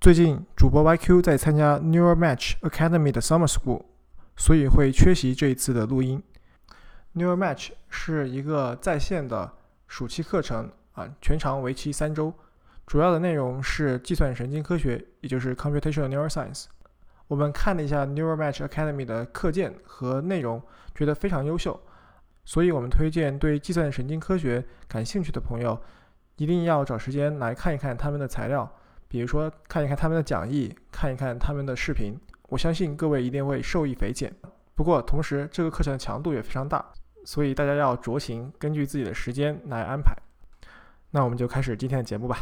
最近，主播 YQ 在参加 Neural Match Academy 的 Summer School，所以会缺席这一次的录音。Neural Match 是一个在线的暑期课程啊，全长为期三周，主要的内容是计算神经科学，也就是 Computational Neuroscience。我们看了一下 Neural Match Academy 的课件和内容，觉得非常优秀，所以我们推荐对计算神经科学感兴趣的朋友，一定要找时间来看一看他们的材料。比如说看一看他们的讲义，看一看他们的视频，我相信各位一定会受益匪浅。不过同时，这个课程的强度也非常大，所以大家要酌情，根据自己的时间来安排。那我们就开始今天的节目吧。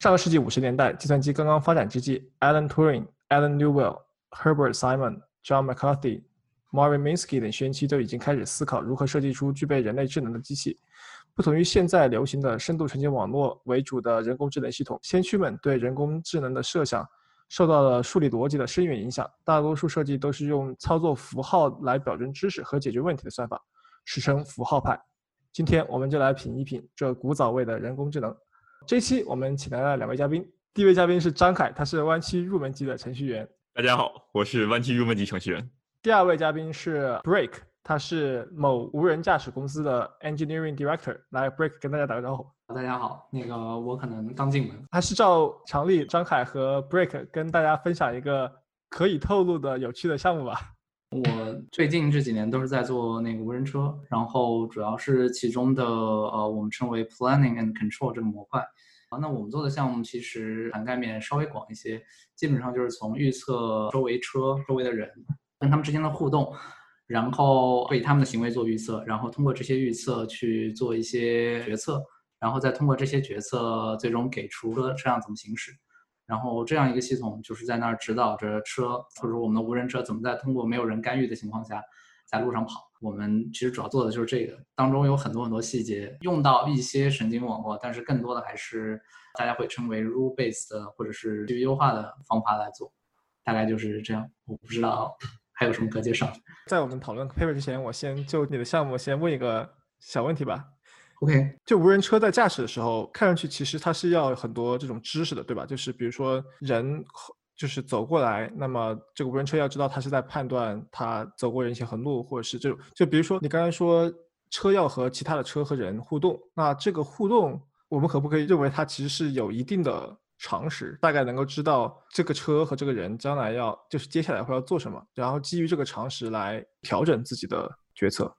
上个世纪五十年代，计算机刚刚发展之际，Alan Turing、Alan Newell、Herbert Simon、John McCarthy、Marvin Minsky 等先驱都已经开始思考如何设计出具备人类智能的机器。不同于现在流行的深度神经网络为主的人工智能系统，先驱们对人工智能的设想受到了数理逻辑的深远影响。大多数设计都是用操作符号来表征知识和解决问题的算法，史称符号派。今天我们就来品一品这古早味的人工智能。这期我们请来了两位嘉宾，第一位嘉宾是张凯，他是弯曲入门级的程序员。大家好，我是弯曲入门级程序员。第二位嘉宾是 Break。他是某无人驾驶公司的 engineering director，来 break 跟大家打个招呼。大家好，那个我可能刚进门。还是照常例，张凯和 break 跟大家分享一个可以透露的有趣的项目吧。我最近这几年都是在做那个无人车，然后主要是其中的呃，我们称为 planning and control 这个模块。啊，那我们做的项目其实涵盖面稍微广一些，基本上就是从预测周围车周围的人跟他们之间的互动。然后对他们的行为做预测，然后通过这些预测去做一些决策，然后再通过这些决策最终给出车车辆怎么行驶。然后这样一个系统就是在那儿指导着车，或者说我们的无人车怎么在通过没有人干预的情况下在路上跑。我们其实主要做的就是这个，当中有很多很多细节，用到一些神经网络，但是更多的还是大家会称为 rule based 或者是基于优化的方法来做。大概就是这样，我不知道。还有什么可介绍？在我们讨论 paper 之前，我先就你的项目先问一个小问题吧。OK，就无人车在驾驶的时候，看上去其实它是要很多这种知识的，对吧？就是比如说人就是走过来，那么这个无人车要知道它是在判断它走过人行横路，或者是这种。就比如说你刚才说车要和其他的车和人互动，那这个互动我们可不可以认为它其实是有一定的？常识大概能够知道这个车和这个人将来要就是接下来会要做什么，然后基于这个常识来调整自己的决策。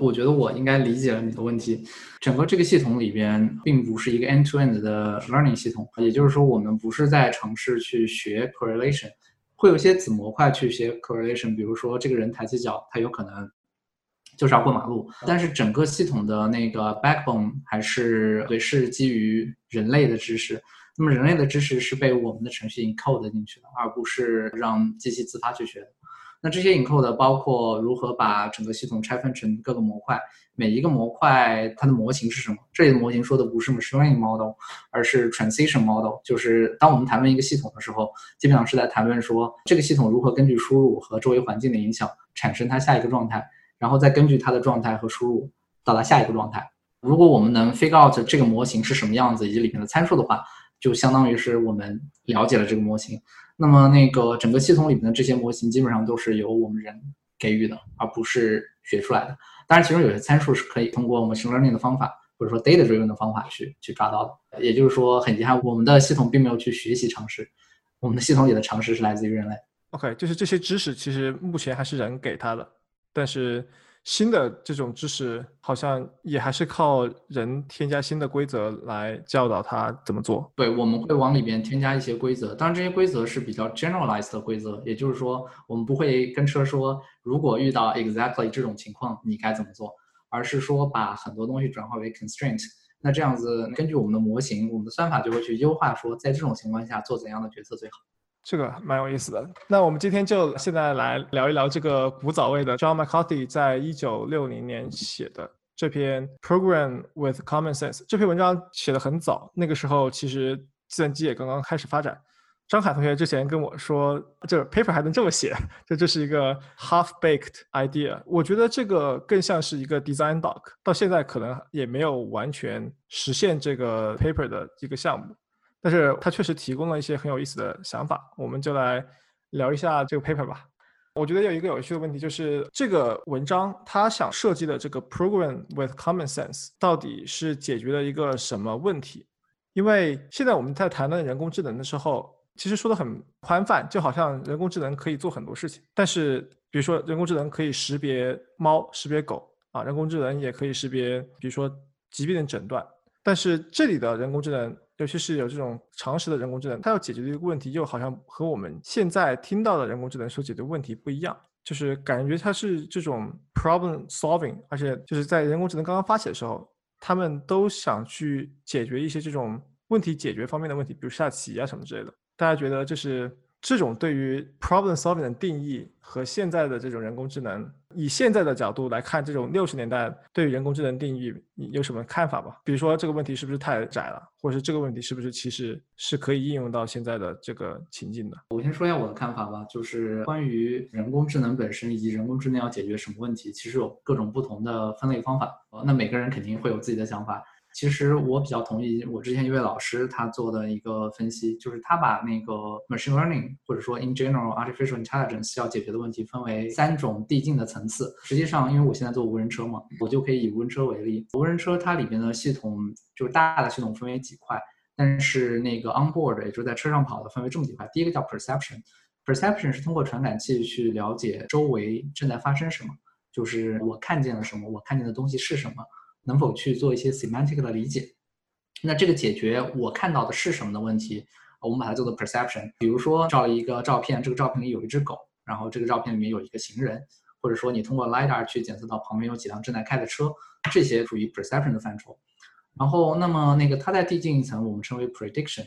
我觉得我应该理解了你的问题。整个这个系统里边并不是一个 end-to-end 的 learning 系统，也就是说我们不是在尝试去学 correlation，会有一些子模块去学 correlation，比如说这个人抬起脚，他有可能就是要过马路，但是整个系统的那个 backbone 还是对是基于人类的知识。那么人类的知识是被我们的程序 encode 进去的，而不是让机器自发去学的。那这些 encode 包括如何把整个系统拆分成各个模块，每一个模块它的模型是什么？这里的模型说的不是 machine model，而是 transition model。就是当我们谈论一个系统的时候，基本上是在谈论说这个系统如何根据输入和周围环境的影响产生它下一个状态，然后再根据它的状态和输入到达下一个状态。如果我们能 figure out 这个模型是什么样子以及里面的参数的话，就相当于是我们了解了这个模型，那么那个整个系统里面的这些模型基本上都是由我们人给予的，而不是学出来的。当然，其中有些参数是可以通过 machine learning 的方法，或者说 data driven 的方法去去抓到的。也就是说，很遗憾，我们的系统并没有去学习常识，我们的系统里的常识是来自于人类。OK，就是这些知识其实目前还是人给他的，但是。新的这种知识好像也还是靠人添加新的规则来教导他怎么做。对，我们会往里边添加一些规则，当然这些规则是比较 generalized 的规则，也就是说，我们不会跟车说，如果遇到 exactly 这种情况，你该怎么做，而是说把很多东西转化为 constraint，那这样子根据我们的模型，我们的算法就会去优化，说在这种情况下做怎样的决策最好。这个蛮有意思的。那我们今天就现在来聊一聊这个古早味的 John McCarthy 在一九六零年写的这篇 Program with Common Sense 这篇文章写的很早，那个时候其实计算机也刚刚开始发展。张凯同学之前跟我说，这 paper 还能这么写，这这是一个 half-baked idea。我觉得这个更像是一个 design doc，到现在可能也没有完全实现这个 paper 的一个项目。但是它确实提供了一些很有意思的想法，我们就来聊一下这个 paper 吧。我觉得有一个有趣的问题就是，这个文章它想设计的这个 program with common sense 到底是解决了一个什么问题？因为现在我们在谈论人工智能的时候，其实说的很宽泛，就好像人工智能可以做很多事情。但是，比如说人工智能可以识别猫、识别狗啊，人工智能也可以识别，比如说疾病的诊断。但是这里的人工智能。尤其是有这种常识的人工智能，它要解决的一个问题，又好像和我们现在听到的人工智能所解决的问题不一样，就是感觉它是这种 problem solving，而且就是在人工智能刚刚发起的时候，他们都想去解决一些这种问题解决方面的问题，比如下棋啊什么之类的。大家觉得这是？这种对于 problem solving 的定义和现在的这种人工智能，以现在的角度来看，这种六十年代对于人工智能定义，你有什么看法吗？比如说这个问题是不是太窄了，或者是这个问题是不是其实是可以应用到现在的这个情境的？我先说一下我的看法吧，就是关于人工智能本身以及人工智能要解决什么问题，其实有各种不同的分类方法。那每个人肯定会有自己的想法。其实我比较同意我之前一位老师他做的一个分析，就是他把那个 machine learning 或者说 in general artificial intelligence 要解决的问题分为三种递进的层次。实际上，因为我现在做无人车嘛，我就可以以无人车为例。无人车它里边的系统就是大的系统分为几块，但是那个 on board 也就是在车上跑的分为这么几块。第一个叫 perception，perception 是通过传感器去了解周围正在发生什么，就是我看见了什么，我看见的东西是什么。能否去做一些 semantic 的理解？那这个解决我看到的是什么的问题，我们把它叫做 perception。比如说照一个照片，这个照片里有一只狗，然后这个照片里面有一个行人，或者说你通过 lidar 去检测到旁边有几辆正在开的车，这些属于 perception 的范畴。然后，那么那个它再递进一层，我们称为 prediction。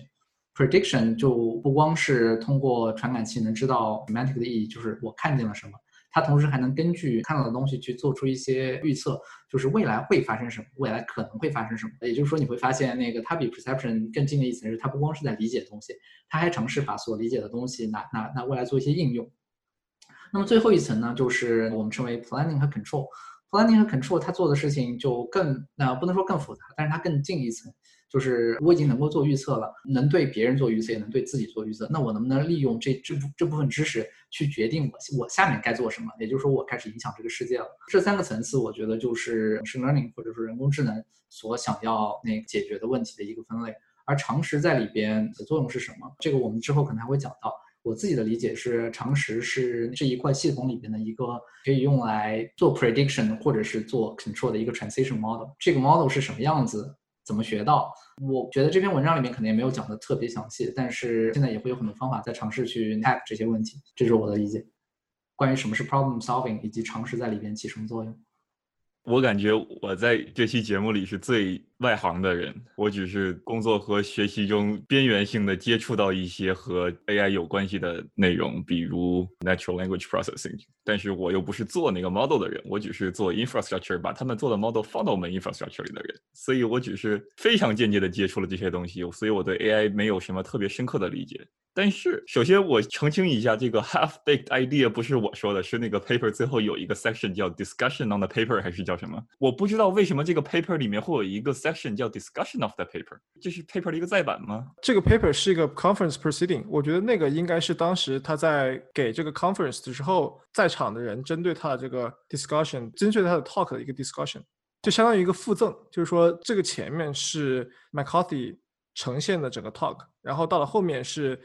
prediction 就不光是通过传感器能知道 semantic 的意义，就是我看见了什么。它同时还能根据看到的东西去做出一些预测，就是未来会发生什么，未来可能会发生什么。也就是说，你会发现那个它比 perception 更近的一层是，它不光是在理解东西，它还尝试把所理解的东西拿拿拿未来做一些应用。那么最后一层呢，就是我们称为 planning 和 control。planning 和 control 它做的事情就更那不能说更复杂，但是它更近一层。就是我已经能够做预测了，能对别人做预测，也能对自己做预测。那我能不能利用这这部这部分知识去决定我我下面该做什么？也就是说，我开始影响这个世界了。这三个层次，我觉得就是 machine learning 或者说人工智能所想要那解决的问题的一个分类。而常识在里边的作用是什么？这个我们之后可能还会讲到。我自己的理解是，常识是这一块系统里边的一个可以用来做 prediction 或者是做 control 的一个 transition model。这个 model 是什么样子？怎么学到？我觉得这篇文章里面可能也没有讲的特别详细，但是现在也会有很多方法在尝试去 tap 这些问题，这是我的理解。关于什么是 problem solving，以及常识在里边起什么作用。我感觉我在这期节目里是最外行的人，我只是工作和学习中边缘性的接触到一些和 AI 有关系的内容，比如 natural language processing，但是我又不是做那个 model 的人，我只是做 infrastructure，把他们做的 model 放到我们 infrastructure 里的人，所以我只是非常间接的接触了这些东西，所以我对 AI 没有什么特别深刻的理解。但是，首先我澄清一下，这个 half-baked idea 不是我说的，是那个 paper 最后有一个 section 叫 discussion on the paper，还是叫什么？我不知道为什么这个 paper 里面会有一个 section 叫 discussion of the paper，这是 paper 的一个再版吗？这个 paper 是一个 conference proceeding，我觉得那个应该是当时他在给这个 conference 的时候，在场的人针对他的这个 discussion，针对他的 talk 的一个 discussion，就相当于一个附赠，就是说这个前面是 McCarthy 呈现的整个 talk，然后到了后面是。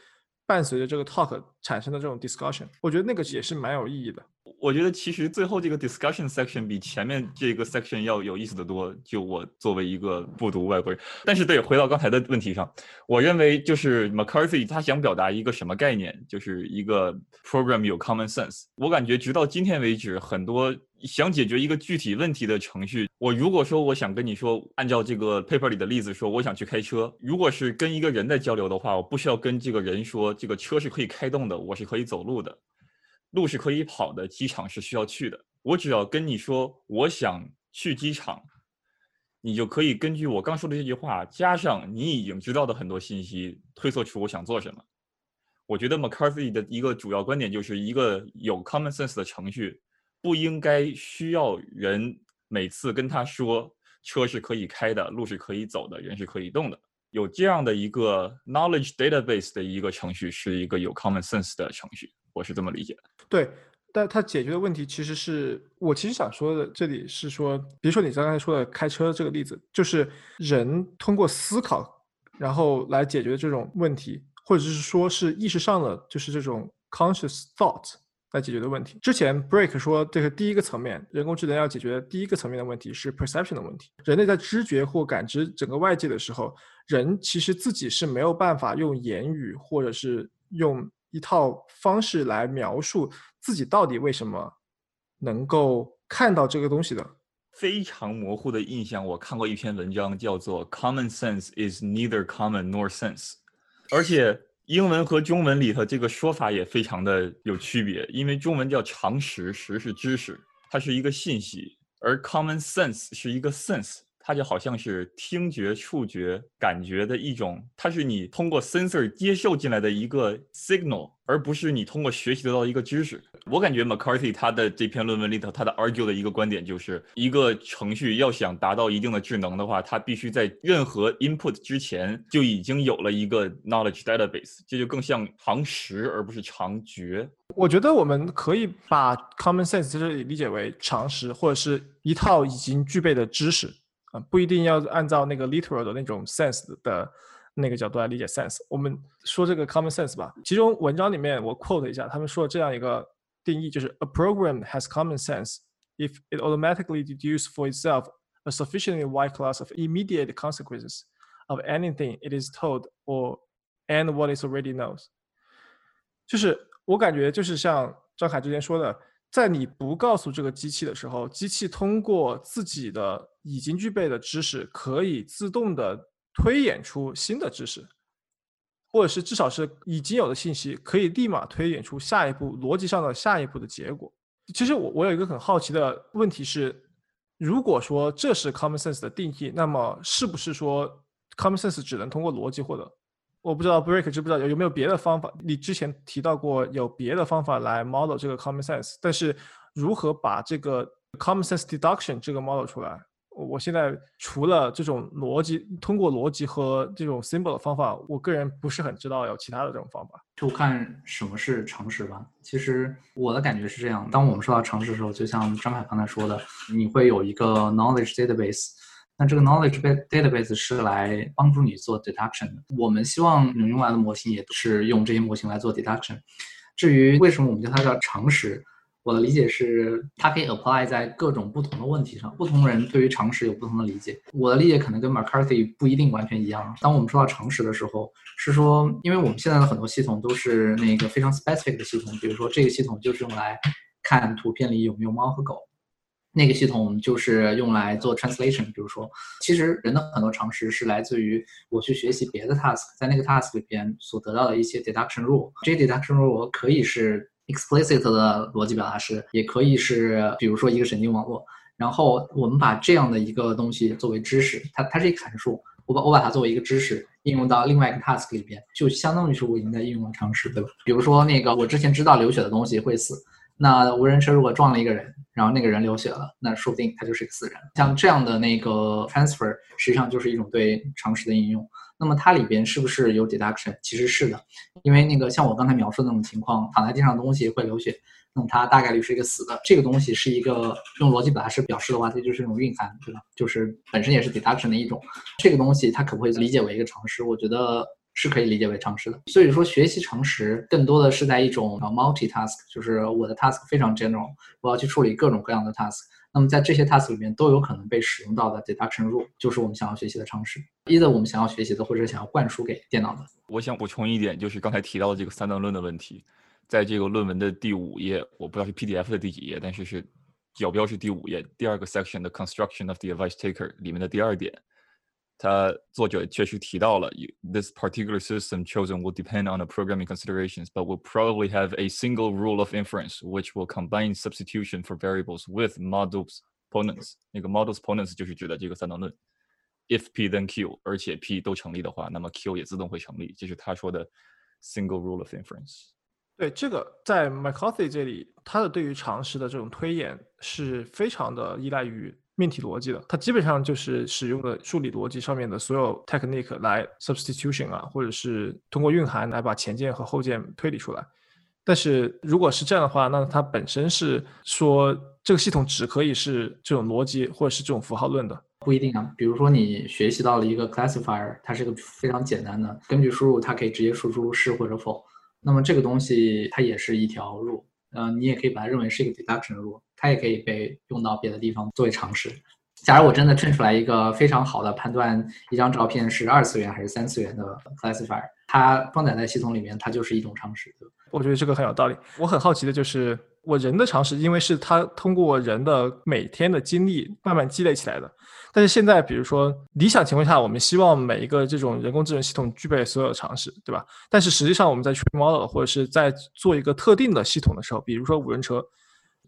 伴随着这个 talk 产生的这种 discussion，我觉得那个也是蛮有意义的。我觉得其实最后这个 discussion section 比前面这个 section 要有意思的多。就我作为一个不读外国人，但是对，回到刚才的问题上，我认为就是 McCarthy 他想表达一个什么概念，就是一个 program 有 common sense。我感觉直到今天为止，很多想解决一个具体问题的程序，我如果说我想跟你说，按照这个 paper 里的例子说，我想去开车，如果是跟一个人在交流的话，我不需要跟这个人说这个车是可以开动的，我是可以走路的。路是可以跑的，机场是需要去的。我只要跟你说我想去机场，你就可以根据我刚说的这句话，加上你已经知道的很多信息，推测出我想做什么。我觉得 McCarthy 的一个主要观点就是一个有 common sense 的程序，不应该需要人每次跟他说车是可以开的，路是可以走的，人是可以动的。有这样的一个 knowledge database 的一个程序，是一个有 common sense 的程序。我是这么理解的，对，但它解决的问题其实是我其实想说的，这里是说，比如说你刚才说的开车这个例子，就是人通过思考，然后来解决这种问题，或者是说是意识上的，就是这种 conscious thought 来解决的问题。之前 Break 说，这个第一个层面，人工智能要解决的第一个层面的问题是 perception 的问题。人类在知觉或感知整个外界的时候，人其实自己是没有办法用言语或者是用。一套方式来描述自己到底为什么能够看到这个东西的非常模糊的印象。我看过一篇文章，叫做 “Common sense is neither common nor sense”，而且英文和中文里头这个说法也非常的有区别。因为中文叫常识，识是知识，它是一个信息，而 common sense 是一个 sense。它就好像是听觉、触觉、感觉的一种，它是你通过 sensor 接受进来的一个 signal，而不是你通过学习得到一个知识。我感觉 McCarthy 他的这篇论文里头，他的 argue 的一个观点就是，一个程序要想达到一定的智能的话，它必须在任何 input 之前就已经有了一个 knowledge database，这就更像常识而不是常觉。我觉得我们可以把 common sense 这里理解为常识，或者是一套已经具备的知识。啊，不一定要按照那个 literal 的那种 sense 的那个角度来理解 sense。我们说这个 common sense 吧。其中文章里面我 quote 一下，他们说这样一个定义，就是 a program has common sense if it automatically deduces for itself a sufficiently wide class of immediate consequences of anything it is told or and what it already knows。就是我感觉就是像张凯之前说的。 在你不告诉这个机器的时候，机器通过自己的已经具备的知识，可以自动的推演出新的知识，或者是至少是已经有的信息，可以立马推演出下一步逻辑上的下一步的结果。其实我我有一个很好奇的问题是，如果说这是 common sense 的定义，那么是不是说 common sense 只能通过逻辑获得？我不知道 Break 知不知道有有没有别的方法？你之前提到过有别的方法来 model 这个 common sense，但是如何把这个 common sense deduction 这个 model 出来？我现在除了这种逻辑，通过逻辑和这种 symbol 的方法，我个人不是很知道有其他的这种方法。就看什么是常识吧。其实我的感觉是这样：当我们说到常识的时候，就像张凯刚才说的，你会有一个 knowledge database。那这个 knowledge database 是来帮助你做 deduction 的。我们希望能用来的模型也是用这些模型来做 deduction。至于为什么我们叫它叫常识，我的理解是它可以 apply 在各种不同的问题上。不同人对于常识有不同的理解。我的理解可能跟 McCarthy 不一定完全一样。当我们说到常识的时候，是说因为我们现在的很多系统都是那个非常 specific 的系统，比如说这个系统就是用来看图片里有没有猫和狗。那个系统就是用来做 translation，比如说，其实人的很多常识是来自于我去学习别的 task，在那个 task 里边所得到的一些 deduction rule。这些 deduction rule 可以是 explicit 的逻辑表达式，也可以是比如说一个神经网络。然后我们把这样的一个东西作为知识，它它是一个函数，我把我把它作为一个知识应用到另外一个 task 里边，就相当于是我已经在应用了常识，对吧？比如说那个我之前知道流血的东西会死。那无人车如果撞了一个人，然后那个人流血了，那说不定他就是个死人。像这样的那个 transfer，实际上就是一种对常识的应用。那么它里边是不是有 deduction？其实是的，因为那个像我刚才描述的那种情况，躺在地上的东西会流血，那么它大概率是一个死的。这个东西是一个用逻辑表达式表示的话，它就是一种蕴含，对吧？就是本身也是 deduction 的一种。这个东西它可不可以理解为一个常识？我觉得。是可以理解为常识的。所以说，学习常识更多的是在一种 multi-task，就是我的 task 非常 general，我要去处理各种各样的 task。那么在这些 task 里面都有可能被使用到的 deduction rule，就是我们想要学习的常识，一的我们想要学习的，或者想要灌输给电脑的。我想补充一点，就是刚才提到的这个三段论的问题，在这个论文的第五页，我不知道是 PDF 的第几页，但是是角标是第五页第二个 section 的 construction of the advice taker 里面的第二点。他作者确实提到了，this particular system chosen will depend on the programming considerations, but will probably have a single rule of inference, which will combine substitution for variables with models ponens。那个 models ponens 就是指的这个三段论。if p then q，而且 p 都成立的话，那么 q 也自动会成立，这是他说的 single rule of inference。对这个，在 McCarthy 这里，他的对于常识的这种推演是非常的依赖于 命题逻辑的，它基本上就是使用的数理逻辑上面的所有 technique 来 substitution 啊，或者是通过蕴含来把前件和后件推理出来。但是如果是这样的话，那它本身是说这个系统只可以是这种逻辑或者是这种符号论的，不一定啊。比如说你学习到了一个 classifier，它是个非常简单的，根据输入它可以直接输出是或者否。那么这个东西它也是一条路，呃，你也可以把它认为是一个 deduction 路。它也可以被用到别的地方作为常识。假如我真的衬出来一个非常好的判断一张照片是二次元还是三次元的 classifier，它装载在系统里面，它就是一种常识。我觉得这个很有道理。我很好奇的就是，我人的常识，因为是它通过人的每天的经历慢慢积累起来的。但是现在，比如说理想情况下，我们希望每一个这种人工智能系统具备所有常识，对吧？但是实际上我们在 train model 或者是在做一个特定的系统的时候，比如说无人车。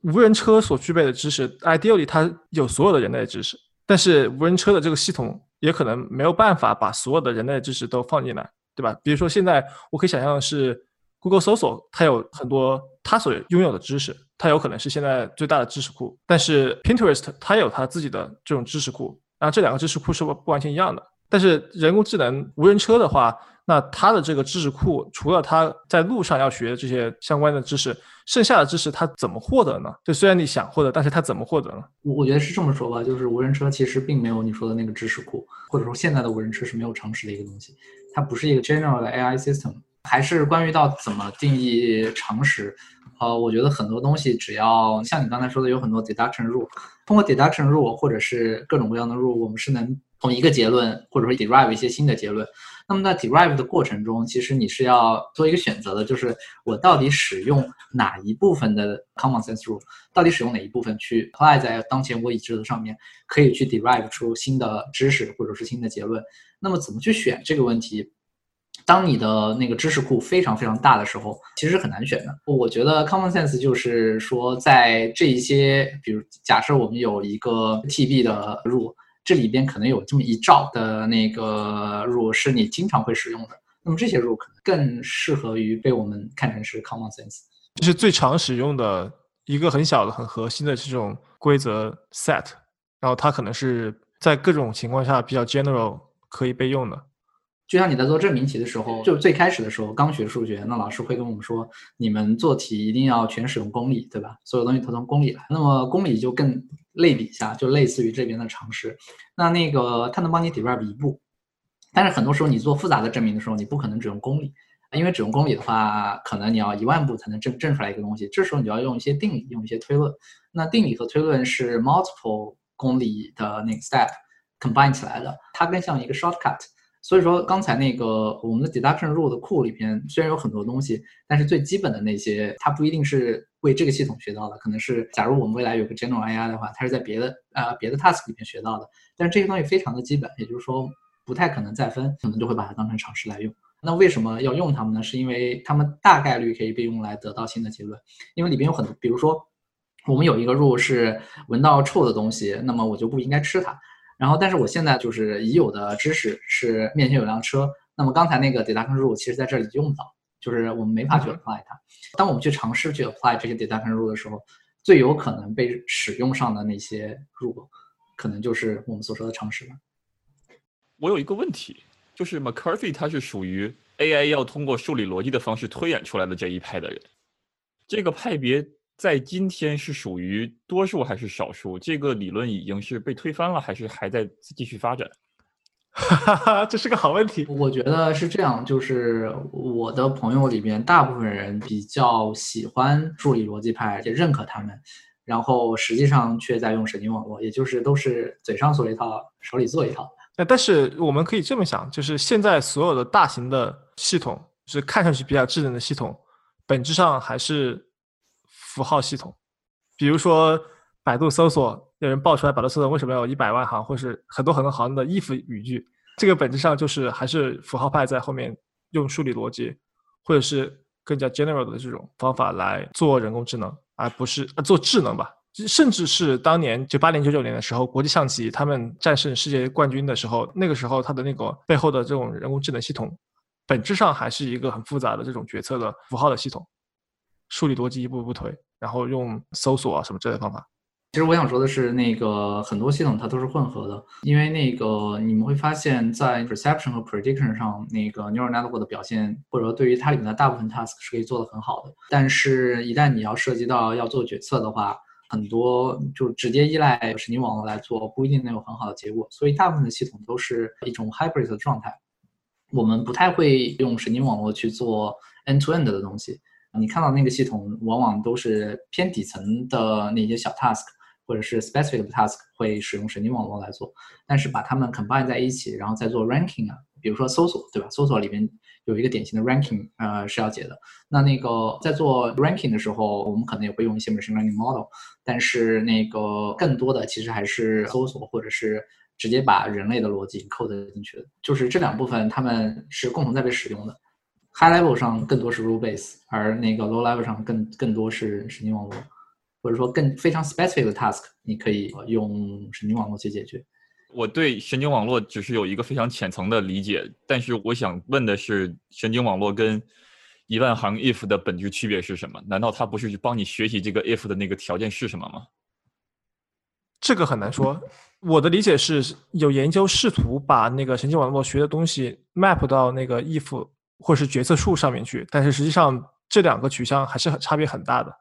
无人车所具备的知识，ideally 它有所有的人类知识，但是无人车的这个系统也可能没有办法把所有的人类知识都放进来，对吧？比如说现在我可以想象的是，Google 搜索它有很多它所拥有的知识，它有可能是现在最大的知识库，但是 Pinterest 它有它自己的这种知识库，然后这两个知识库是不不完全一样的。但是人工智能无人车的话，那它的这个知识库，除了它在路上要学这些相关的知识，剩下的知识它怎么获得呢？就虽然你想获得，但是它怎么获得呢？我我觉得是这么说吧，就是无人车其实并没有你说的那个知识库，或者说现在的无人车是没有常识的一个东西，它不是一个 general 的 AI system。还是关于到怎么定义常识，呃，我觉得很多东西只要像你刚才说的，有很多 deduction rule，通过 deduction rule 或者是各种各样的 rule，我们是能从一个结论或者说 derive 一些新的结论。那么在 derive 的过程中，其实你是要做一个选择的，就是我到底使用哪一部分的 common sense rule，到底使用哪一部分去 apply 在当前我已知的上面，可以去 derive 出新的知识或者是新的结论。那么怎么去选这个问题？当你的那个知识库非常非常大的时候，其实很难选的。我觉得 common sense 就是说，在这一些，比如假设我们有一个 TB 的 rule。这里边可能有这么一兆的那个 rule 是你经常会使用的，那么这些 rule 可能更适合于被我们看成是 common sense，就是最常使用的一个很小的、很核心的这种规则 set，然后它可能是在各种情况下比较 general 可以被用的。就像你在做证明题的时候，就最开始的时候刚学数学，那老师会跟我们说，你们做题一定要全使用公理，对吧？所有东西都从公理来。那么公理就更类比一下，就类似于这边的常识。那那个它能帮你 derive 一步，但是很多时候你做复杂的证明的时候，你不可能只用公理，因为只用公理的话，可能你要一万步才能证证出来一个东西。这时候你就要用一些定理，用一些推论。那定理和推论是 multiple 公理的那个 step combine 起来的，它更像一个 shortcut。所以说，刚才那个我们的 deduction rule 的库里边虽然有很多东西，但是最基本的那些，它不一定是为这个系统学到的，可能是假如我们未来有个 general AI 的话，它是在别的呃别的 task 里面学到的。但是这些东西非常的基本，也就是说不太可能再分，可能就会把它当成常识来用。那为什么要用它们呢？是因为它们大概率可以被用来得到新的结论，因为里边有很多，比如说我们有一个 rule 是闻到臭的东西，那么我就不应该吃它。然后，但是我现在就是已有的知识是面前有辆车，那么刚才那个 deduction rule 其实在这里用不到，就是我们没法去 apply 它。当我们去尝试去 apply 这些 deduction rule 的时候，最有可能被使用上的那些 rule，可能就是我们所说的常识了。我有一个问题，就是 McCarthy 他是属于 AI 要通过数理逻辑的方式推演出来的这一派的人，这个派别。在今天是属于多数还是少数？这个理论已经是被推翻了，还是还在继续发展？哈哈哈，这是个好问题。我觉得是这样，就是我的朋友里边，大部分人比较喜欢数理逻辑派，也认可他们，然后实际上却在用神经网络，也就是都是嘴上说一套，手里做一套。那但是我们可以这么想，就是现在所有的大型的系统，是看上去比较智能的系统，本质上还是符号系统。比如说百度搜索，有人爆出来百度搜索为什么要有一百万行或是很多很多行的 if 语句，这个本质上就是还是符号派在后面用数理逻辑，或者是更加 general 的这种方法来做人工智能，而不是做智能吧。甚至是当年九八年、九九年的时候，国际象棋他们战胜世界冠军的时候，那个时候它的那个背后的这种人工智能系统，本质上还是一个很复杂的这种决策的符号的系统，数理逻辑一步一步推，然后用搜索啊什么之类的方法。其实我想说的是，那个很多系统它都是混合的，因为那个你们会发现在 perception 和 prediction 上，那个 neural network 的表现，或者说对于它里面的大部分 task 是可以做得很好的，但是一旦你要涉及到要做决策的话，很多就直接依赖神经网络来做，不一定能有很好的结果。所以大部分的系统都是一种 hybrid 的状态。我们不太会用神经网络去做 end-to-end 的东西。你看到那个系统，往往都是偏底层的那些小 task，或者是 specific task 会使用神经网络来做。但是把它们 combine 在一起，然后再做 ranking 啊，比如说搜索，对吧？搜索里面。有一个典型的 ranking，呃，是要解的。那那个在做 ranking 的时候，我们可能也会用一些 machine learning model，但是那个更多的其实还是搜索，或者是直接把人类的逻辑 code 进去的。就是这两部分，他们是共同在被使用的。High level 上更多是 rule base，而那个 low level 上更更多是神经网络，或者说更非常 specific 的 task，你可以用神经网络去解决。我对神经网络只是有一个非常浅层的理解，但是我想问的是，神经网络跟一万行 if 的本质区别是什么？难道它不是去帮你学习这个 if 的那个条件是什么吗？这个很难说。我的理解是有研究试图把那个神经网络学的东西 map 到那个 if 或是决策树上面去，但是实际上这两个取向还是很差别很大的。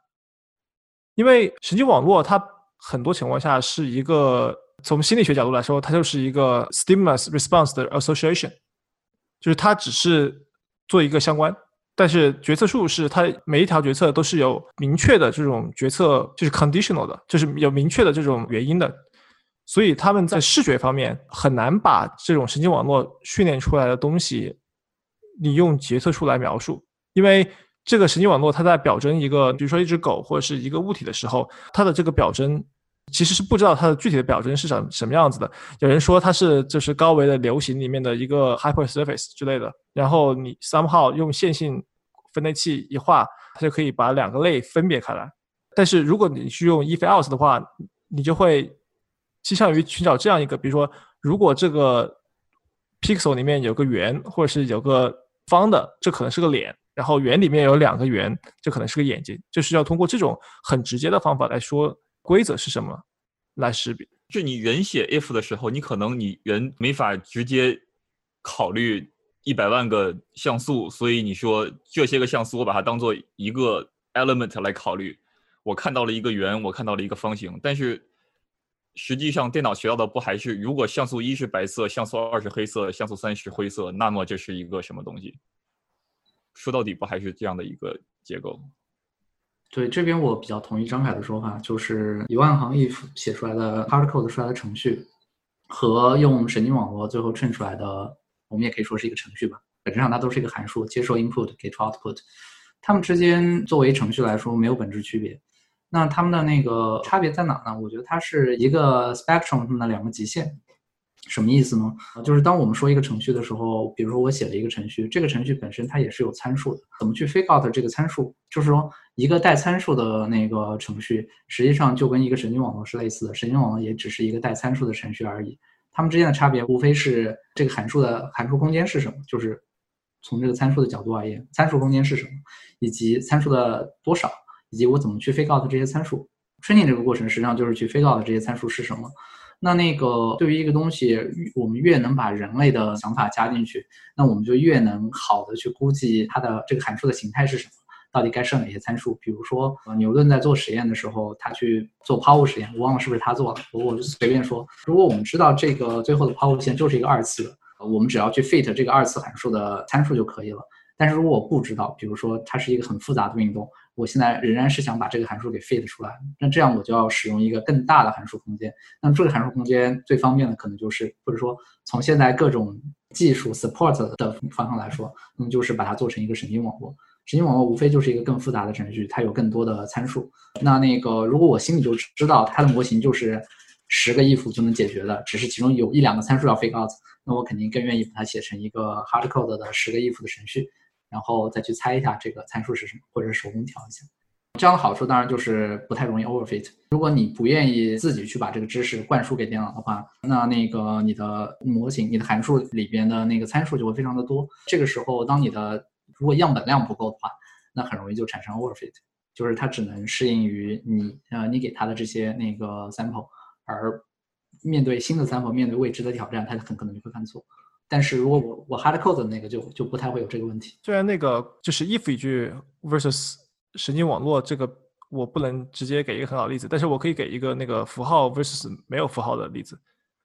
因为神经网络它很多情况下是一个。从心理学角度来说，它就是一个 stimulus response 的 association，就是它只是做一个相关，但是决策树是它每一条决策都是有明确的这种决策，就是 conditional 的，就是有明确的这种原因的，所以他们在视觉方面很难把这种神经网络训练出来的东西，你用决策树来描述，因为这个神经网络它在表征一个，比如说一只狗或者是一个物体的时候，它的这个表征。其实是不知道它的具体的表征是什什么样子的。有人说它是就是高维的流行里面的一个 hypersurface 之类的，然后你 somehow 用线性分类器一画，它就可以把两个类分别开来。但是如果你去用 if else 的话，你就会倾向于寻找这样一个，比如说如果这个 pixel 里面有个圆，或者是有个方的，这可能是个脸；然后圆里面有两个圆，这可能是个眼睛。就是要通过这种很直接的方法来说。规则是什么来识别？就你人写 if 的时候，你可能你人没法直接考虑一百万个像素，所以你说这些个像素我把它当做一个 element 来考虑。我看到了一个圆，我看到了一个方形，但是实际上电脑学到的不还是如果像素一是白色，像素二是黑色，像素三是灰色，那么这是一个什么东西？说到底不还是这样的一个结构？对这边我比较同意张凯的说法，就是一万行 if 写出来的 hard code 出来的程序，和用神经网络最后衬出来的，我们也可以说是一个程序吧。本质上它都是一个函数，接受 input 给出 output，它们之间作为程序来说没有本质区别。那它们的那个差别在哪呢？我觉得它是一个 spectrum 上的两个极限。什么意思呢？就是当我们说一个程序的时候，比如说我写了一个程序，这个程序本身它也是有参数的。怎么去 figure out 这个参数？就是说，一个带参数的那个程序，实际上就跟一个神经网络是类似的。神经网络也只是一个带参数的程序而已。它们之间的差别无非是这个函数的函数空间是什么，就是从这个参数的角度而言，参数空间是什么，以及参数的多少，以及我怎么去 figure out 这些参数。training 这个过程实际上就是去 figure out 这些参数是什么。那那个对于一个东西，我们越能把人类的想法加进去，那我们就越能好的去估计它的这个函数的形态是什么，到底该设哪些参数。比如说，牛顿在做实验的时候，他去做抛物实验，我忘了是不是他做了，我就随便说。如果我们知道这个最后的抛物线就是一个二次的，我们只要去 fit 这个二次函数的参数就可以了。但是如果我不知道，比如说它是一个很复杂的运动，我现在仍然是想把这个函数给 fit 出来，那这样我就要使用一个更大的函数空间。那这个函数空间最方便的可能就是，或者说从现在各种技术 support 的方向来说，那么就是把它做成一个神经网络。神经网络无非就是一个更复杂的程序，它有更多的参数。那那个如果我心里就知道它的模型就是十个 if 就能解决的，只是其中有一两个参数要 fig out，那我肯定更愿意把它写成一个 hard code 的十个 if 的程序。然后再去猜一下这个参数是什么，或者手工调一下。这样的好处当然就是不太容易 overfit。如果你不愿意自己去把这个知识灌输给电脑的话，那那个你的模型、你的函数里边的那个参数就会非常的多。这个时候，当你的如果样本量不够的话，那很容易就产生 overfit，就是它只能适应于你呃你给它的这些那个 sample，而面对新的 sample，面对未知的挑战，它很可能就会犯错。但是如果我我 hard code 的那个就就不太会有这个问题。虽然那个就是 if 语句 versus 神经网络这个我不能直接给一个很好的例子，但是我可以给一个那个符号 versus 没有符号的例子。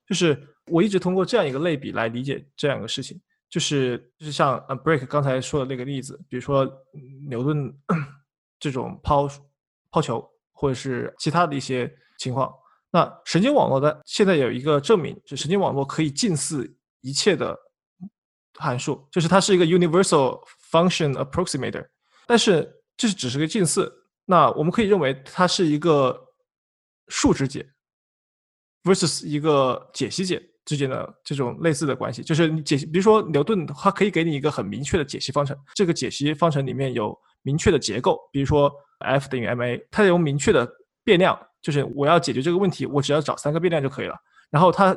就是我一直通过这样一个类比来理解这两个事情，就是就是像 break 刚才说的那个例子，比如说牛顿 这种抛抛球或者是其他的一些情况。那神经网络的现在有一个证明，就神经网络可以近似。一切的函数就是它是一个 universal function approximator，但是这是只是个近似。那我们可以认为它是一个数值解 versus 一个解析解之间的这种类似的关系。就是你解析，比如说牛顿，它可以给你一个很明确的解析方程，这个解析方程里面有明确的结构，比如说 F 等于 ma，它有明确的变量，就是我要解决这个问题，我只要找三个变量就可以了。然后它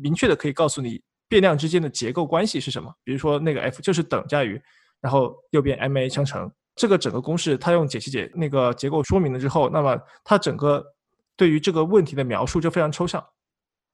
明确的可以告诉你。变量之间的结构关系是什么？比如说那个 f 就是等价于，然后右边 ma 相乘。这个整个公式它用解析解那个结构说明了之后，那么它整个对于这个问题的描述就非常抽象。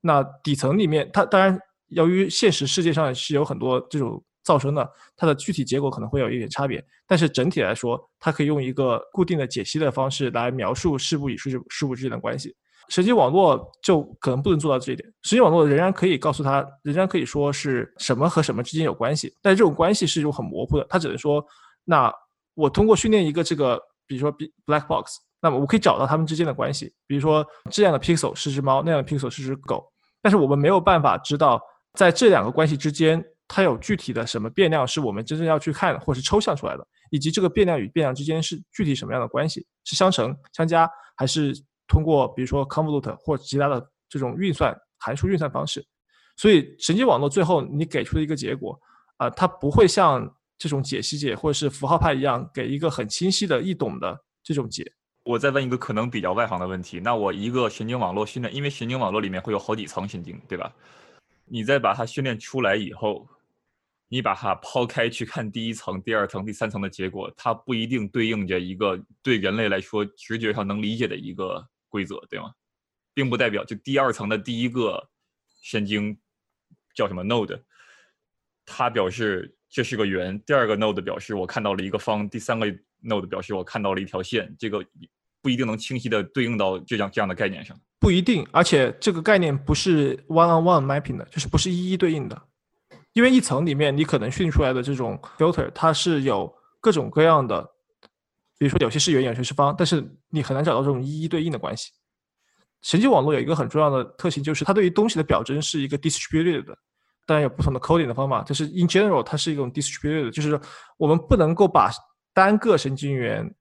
那底层里面，它当然由于现实世界上是有很多这种噪声的，它的具体结果可能会有一点差别。但是整体来说，它可以用一个固定的解析的方式来描述事物与事事物之间的关系。神经网络就可能不能做到这一点。神经网络仍然可以告诉他，仍然可以说是什么和什么之间有关系，但这种关系是一种很模糊的。它只能说，那我通过训练一个这个，比如说 black box，那么我可以找到它们之间的关系。比如说这样的 pixel 是只猫，那样的 pixel 是只狗，但是我们没有办法知道在这两个关系之间，它有具体的什么变量是我们真正要去看的或是抽象出来的，以及这个变量与变量之间是具体什么样的关系，是相乘、相加还是？通过比如说 convolute 或其他的这种运算函数运算方式，所以神经网络最后你给出的一个结果啊，它不会像这种解析解或者是符号派一样给一个很清晰的易懂的这种解。我再问一个可能比较外行的问题，那我一个神经网络训练，因为神经网络里面会有好几层神经，对吧？你再把它训练出来以后。你把它抛开去看第一层、第二层、第三层的结果，它不一定对应着一个对人类来说直觉上能理解的一个规则，对吗？并不代表就第二层的第一个神经叫什么 node，它表示这是个圆；第二个 node 表示我看到了一个方；第三个 node 表示我看到了一条线。这个不一定能清晰的对应到这样这样的概念上。不一定，而且这个概念不是 one-on-one mapping 的，就是不是一一对应的。因为一层里面你可能训出来的这种 filter，它是有各种各样的，比如说有些是圆，有些是方，但是你很难找到这种一一对应的关系。神经网络有一个很重要的特性，就是它对于东西的表征是一个 distributed 的，当然有不同的 coding 的方法，就是 in general 它是一种 distributed，就是我们不能够把单个神经元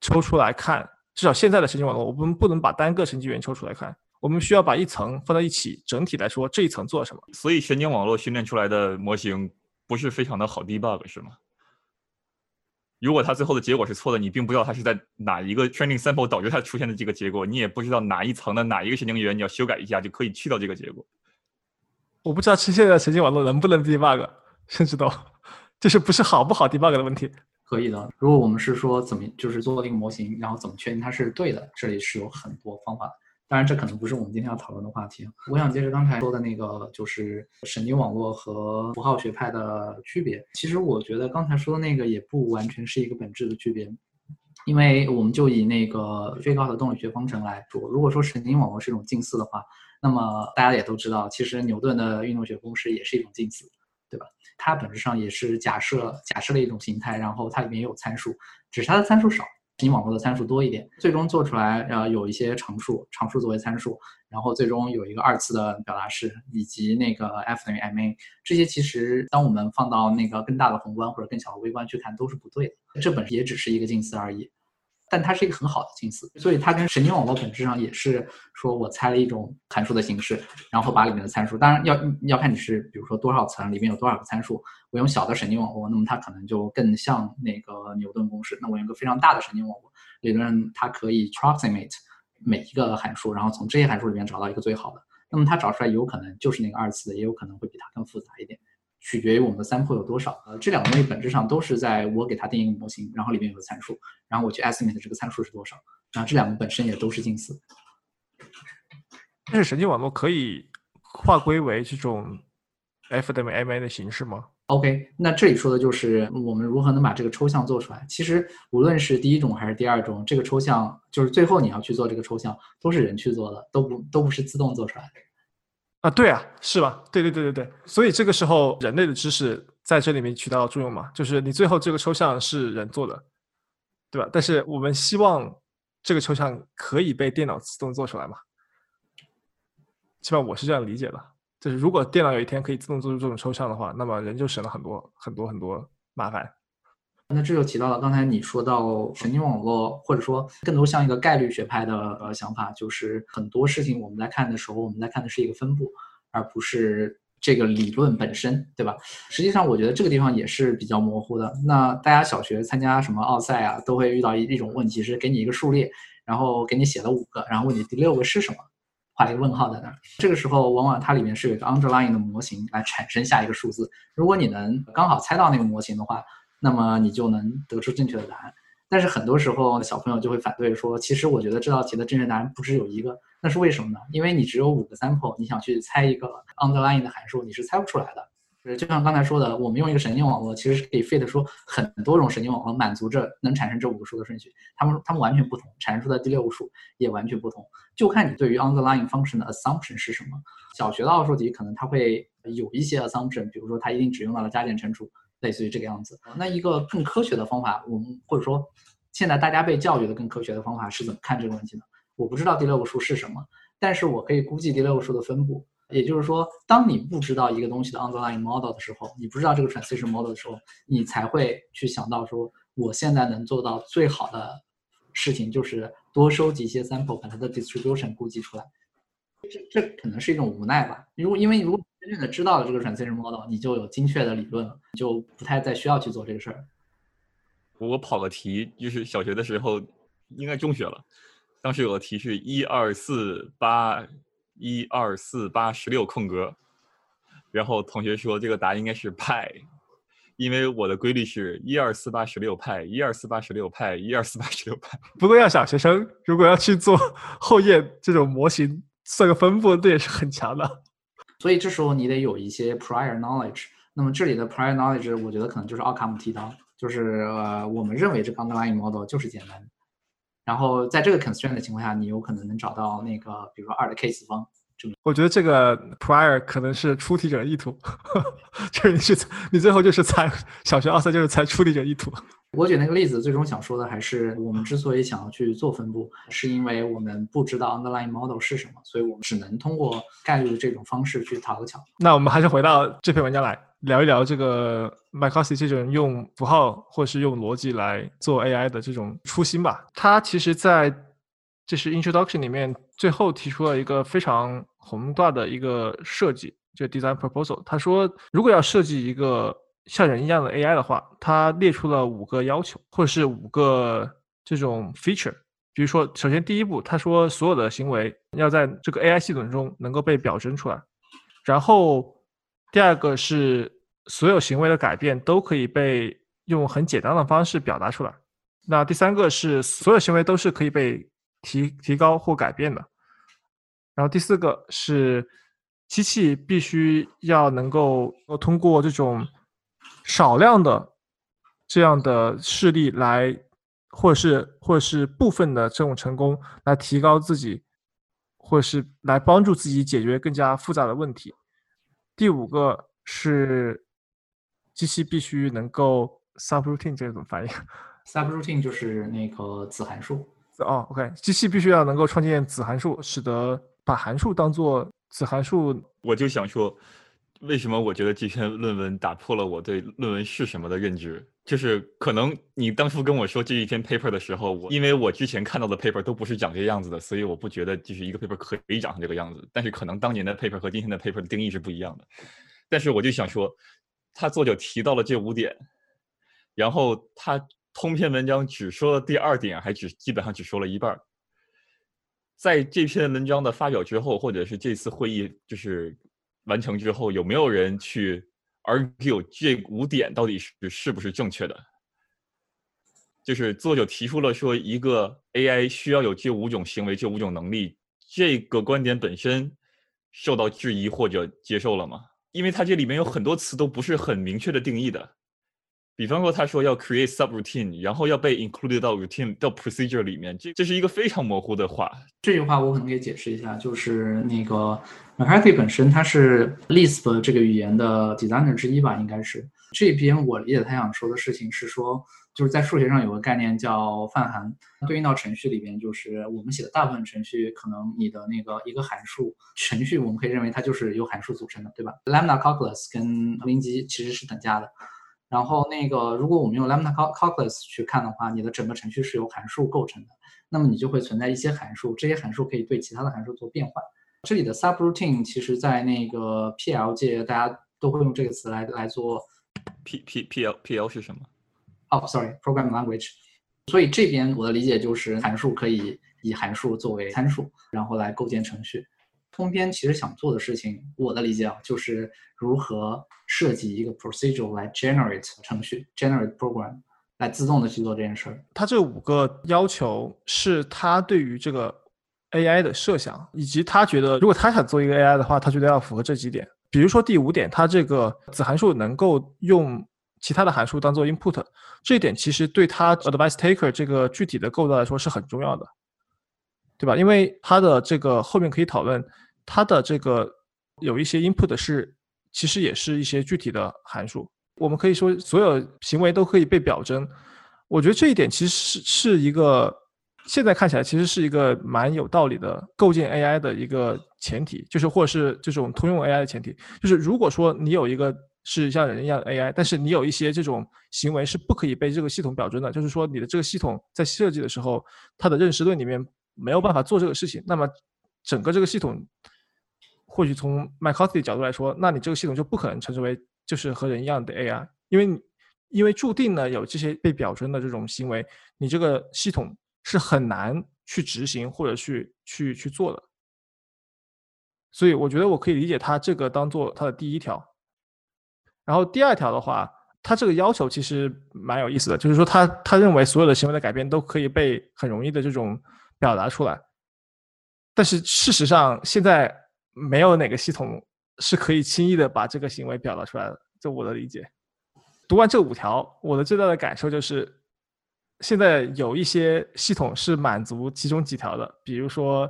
抽出来看，至少现在的神经网络，我们不能把单个神经元抽出来看。我们需要把一层放在一起，整体来说这一层做什么？所以神经网络训练出来的模型不是非常的好 debug 是吗？如果它最后的结果是错的，你并不知道它是在哪一个 training sample 导致它出现的这个结果，你也不知道哪一层的哪一个神经元你要修改一下就可以去掉这个结果。我不知道现在的神经网络能不能 debug，甚至都就是不是好不好 debug 的问题。可以的。如果我们是说怎么就是做那个模型，然后怎么确定它是对的，这里是有很多方法。当然，这可能不是我们今天要讨论的话题。我想接着刚才说的那个，就是神经网络和符号学派的区别。其实我觉得刚才说的那个也不完全是一个本质的区别。因为我们就以那个最高的动力学方程来说，如果说神经网络是一种近似的话，那么大家也都知道，其实牛顿的运动学公式也是一种近似，对吧？它本质上也是假设假设的一种形态，然后它里面也有参数，只是它的参数少。神经网络的参数多一点，最终做出来，呃，有一些常数，常数作为参数，然后最终有一个二次的表达式，以及那个 f 等于 ma，这些其实当我们放到那个更大的宏观或者更小的微观去看，都是不对的。这本身也只是一个近似而已。但它是一个很好的近似，所以它跟神经网络本质上也是说我猜了一种函数的形式，然后把里面的参数，当然要要看你是比如说多少层，里面有多少个参数。我用小的神经网络，那么它可能就更像那个牛顿公式。那我用个非常大的神经网络，理论上它可以 approximate 每一个函数，然后从这些函数里面找到一个最好的。那么它找出来有可能就是那个二次的，也有可能会比它更复杂一点。取决于我们的 sample 有多少，呃，这两个东西本质上都是在我给它定一个模型，然后里面有个参数，然后我去 estimate 这个参数是多少，然后这两个本身也都是近似。但是神经网络可以划归为这种 f 等于 ma 的形式吗？OK，那这里说的就是我们如何能把这个抽象做出来。其实无论是第一种还是第二种，这个抽象就是最后你要去做这个抽象，都是人去做的，都不都不是自动做出来的。啊，对啊，是吧？对对对对对，所以这个时候人类的知识在这里面起到作用嘛？就是你最后这个抽象是人做的，对吧？但是我们希望这个抽象可以被电脑自动做出来嘛？起码我是这样理解的，就是如果电脑有一天可以自动做出这种抽象的话，那么人就省了很多很多很多麻烦。那这就提到了刚才你说到神经网络，或者说更多像一个概率学派的呃想法，就是很多事情我们在看的时候，我们在看的是一个分布，而不是这个理论本身，对吧？实际上，我觉得这个地方也是比较模糊的。那大家小学参加什么奥赛啊，都会遇到一一种问题，是给你一个数列，然后给你写了五个，然后问你第六个是什么，画一个问号在那儿。这个时候，往往它里面是有一个 underlying 的模型来产生下一个数字。如果你能刚好猜到那个模型的话。那么你就能得出正确的答案，但是很多时候小朋友就会反对说，其实我觉得这道题的正确答案不只有一个，那是为什么呢？因为你只有五个 sample，你想去猜一个 underlying 的函数，你是猜不出来的。就像刚才说的，我们用一个神经网络，其实是可以 fit 出很多种神经网络，满足着能产生这五个数的顺序，它们它们完全不同，产生出的第六个数也完全不同，就看你对于 underlying function 的 assumption 是什么。小学的奥数题可能它会有一些 assumption，比如说它一定只用到了加减乘除。类似于这个样子，那一个更科学的方法，我们或者说现在大家被教育的更科学的方法是怎么看这个问题呢？我不知道第六个数是什么，但是我可以估计第六个数的分布。也就是说，当你不知道一个东西的 underlying model 的时候，你不知道这个 transition model 的时候，你才会去想到说，我现在能做到最好的事情就是多收集一些 sample，把它的 distribution 估计出来。这这可能是一种无奈吧。如果因为如果真正的知道了这个 transition model，你就有精确的理论了，就不太再需要去做这个事儿。我跑个题，就是小学的时候，应该中学了。当时有个题是一二四八一二四八十六空格，然后同学说这个答案应该是派，因为我的规律是一二四八十六派一二四八十六派一二四八十六派。不过要小学生如果要去做后验这种模型，算个分布，这也是很强的。所以这时候你得有一些 prior knowledge。那么这里的 prior knowledge，我觉得可能就是奥卡姆提到，就是呃，我们认为这 underlying model 就是简单。然后在这个 constraint 的情况下，你有可能能找到那个，比如说二的 k 次方。我觉得这个 prior 可能是出题者意图，就是你是你最后就是猜小学奥赛就是猜出题者意图。我举那个例子，最终想说的还是，我们之所以想要去做分布，是因为我们不知道 underlying model 是什么，所以我们只能通过概率的这种方式去讨个巧。那我们还是回到这篇文章来聊一聊这个 McCarthy 这种用符号或是用逻辑来做 AI 的这种初心吧。他其实在这是 introduction 里面最后提出了一个非常宏大的一个设计，就 design proposal。他说，如果要设计一个像人一样的 AI 的话，它列出了五个要求，或者是五个这种 feature。比如说，首先第一步，他说所有的行为要在这个 AI 系统中能够被表征出来。然后第二个是所有行为的改变都可以被用很简单的方式表达出来。那第三个是所有行为都是可以被提提高或改变的。然后第四个是机器必须要能够通过这种少量的这样的事例来或者是或者是部分的这种成功来提高自己，或者是来帮助自己解决更加复杂的问题。第五个是机器必须能够 subroutine，这个怎么翻译？subroutine 就是那个子函数。哦，OK，机器必须要能够创建子函数，使得把函数当做子函数。我就想说，为什么我觉得这篇论文打破了我对论文是什么的认知？就是可能你当初跟我说这一篇 paper 的时候，我因为我之前看到的 paper 都不是长这个样子的，所以我不觉得就是一个 paper 可以长成这个样子。但是可能当年的 paper 和今天的 paper 的定义是不一样的。但是我就想说，他作者提到了这五点，然后他通篇文章只说了第二点，还只基本上只说了一半。在这篇文章的发表之后，或者是这次会议就是完成之后，有没有人去 argue 这五点到底是是不是正确的？就是作者提出了说，一个 AI 需要有这五种行为、这五种能力，这个观点本身受到质疑或者接受了吗？因为它这里面有很多词都不是很明确的定义的。比方说，他说要 create subroutine，然后要被 included 到 routine 到 procedure 里面，这这是一个非常模糊的话。这句话我可能可以解释一下，就是那个 McCarthy 本身他是 Lisp 这个语言的 designer 之一吧，应该是。这边我理解他想说的事情是说，就是在数学上有个概念叫泛函，对应到程序里边，就是我们写的大部分程序，可能你的那个一个函数程序，我们可以认为它就是由函数组成的，对吧？Lambda calculus 跟零级其实是等价的。然后那个，如果我们用 lambda calculus 去看的话，你的整个程序是由函数构成的，那么你就会存在一些函数，这些函数可以对其他的函数做变换。这里的 subroutine 其实在那个 PL 界，大家都会用这个词来来做。P P P L P L 是什么？哦，sorry，program language。所以这边我的理解就是，函数可以以函数作为参数，然后来构建程序。通篇其实想做的事情，我的理解啊，就是如何设计一个 procedure 来 generate 程序，generate program 来自动的去做这件事儿。它这五个要求是他对于这个 AI 的设想，以及他觉得如果他想做一个 AI 的话，他觉得要符合这几点。比如说第五点，它这个子函数能够用其他的函数当做 input，这一点其实对它 advice taker 这个具体的构造来说是很重要的，对吧？因为它的这个后面可以讨论，它的这个有一些 input 是其实也是一些具体的函数。我们可以说所有行为都可以被表征。我觉得这一点其实是是一个现在看起来其实是一个蛮有道理的构建 AI 的一个前提，就是或者是这种通用 AI 的前提，就是如果说你有一个是像人一样的 AI，但是你有一些这种行为是不可以被这个系统表征的，就是说你的这个系统在设计的时候，它的认识论里面没有办法做这个事情，那么整个这个系统或许从 McCarthy 角度来说，那你这个系统就不可能称之为就是和人一样的 AI，因为因为注定呢有这些被表征的这种行为，你这个系统是很难去执行或者去去去做的。所以我觉得我可以理解他这个当做他的第一条。然后第二条的话，他这个要求其实蛮有意思的，就是说他他认为所有的行为的改变都可以被很容易的这种表达出来。但是事实上，现在没有哪个系统是可以轻易的把这个行为表达出来的。就我的理解，读完这五条，我的最大的感受就是，现在有一些系统是满足其中几条的，比如说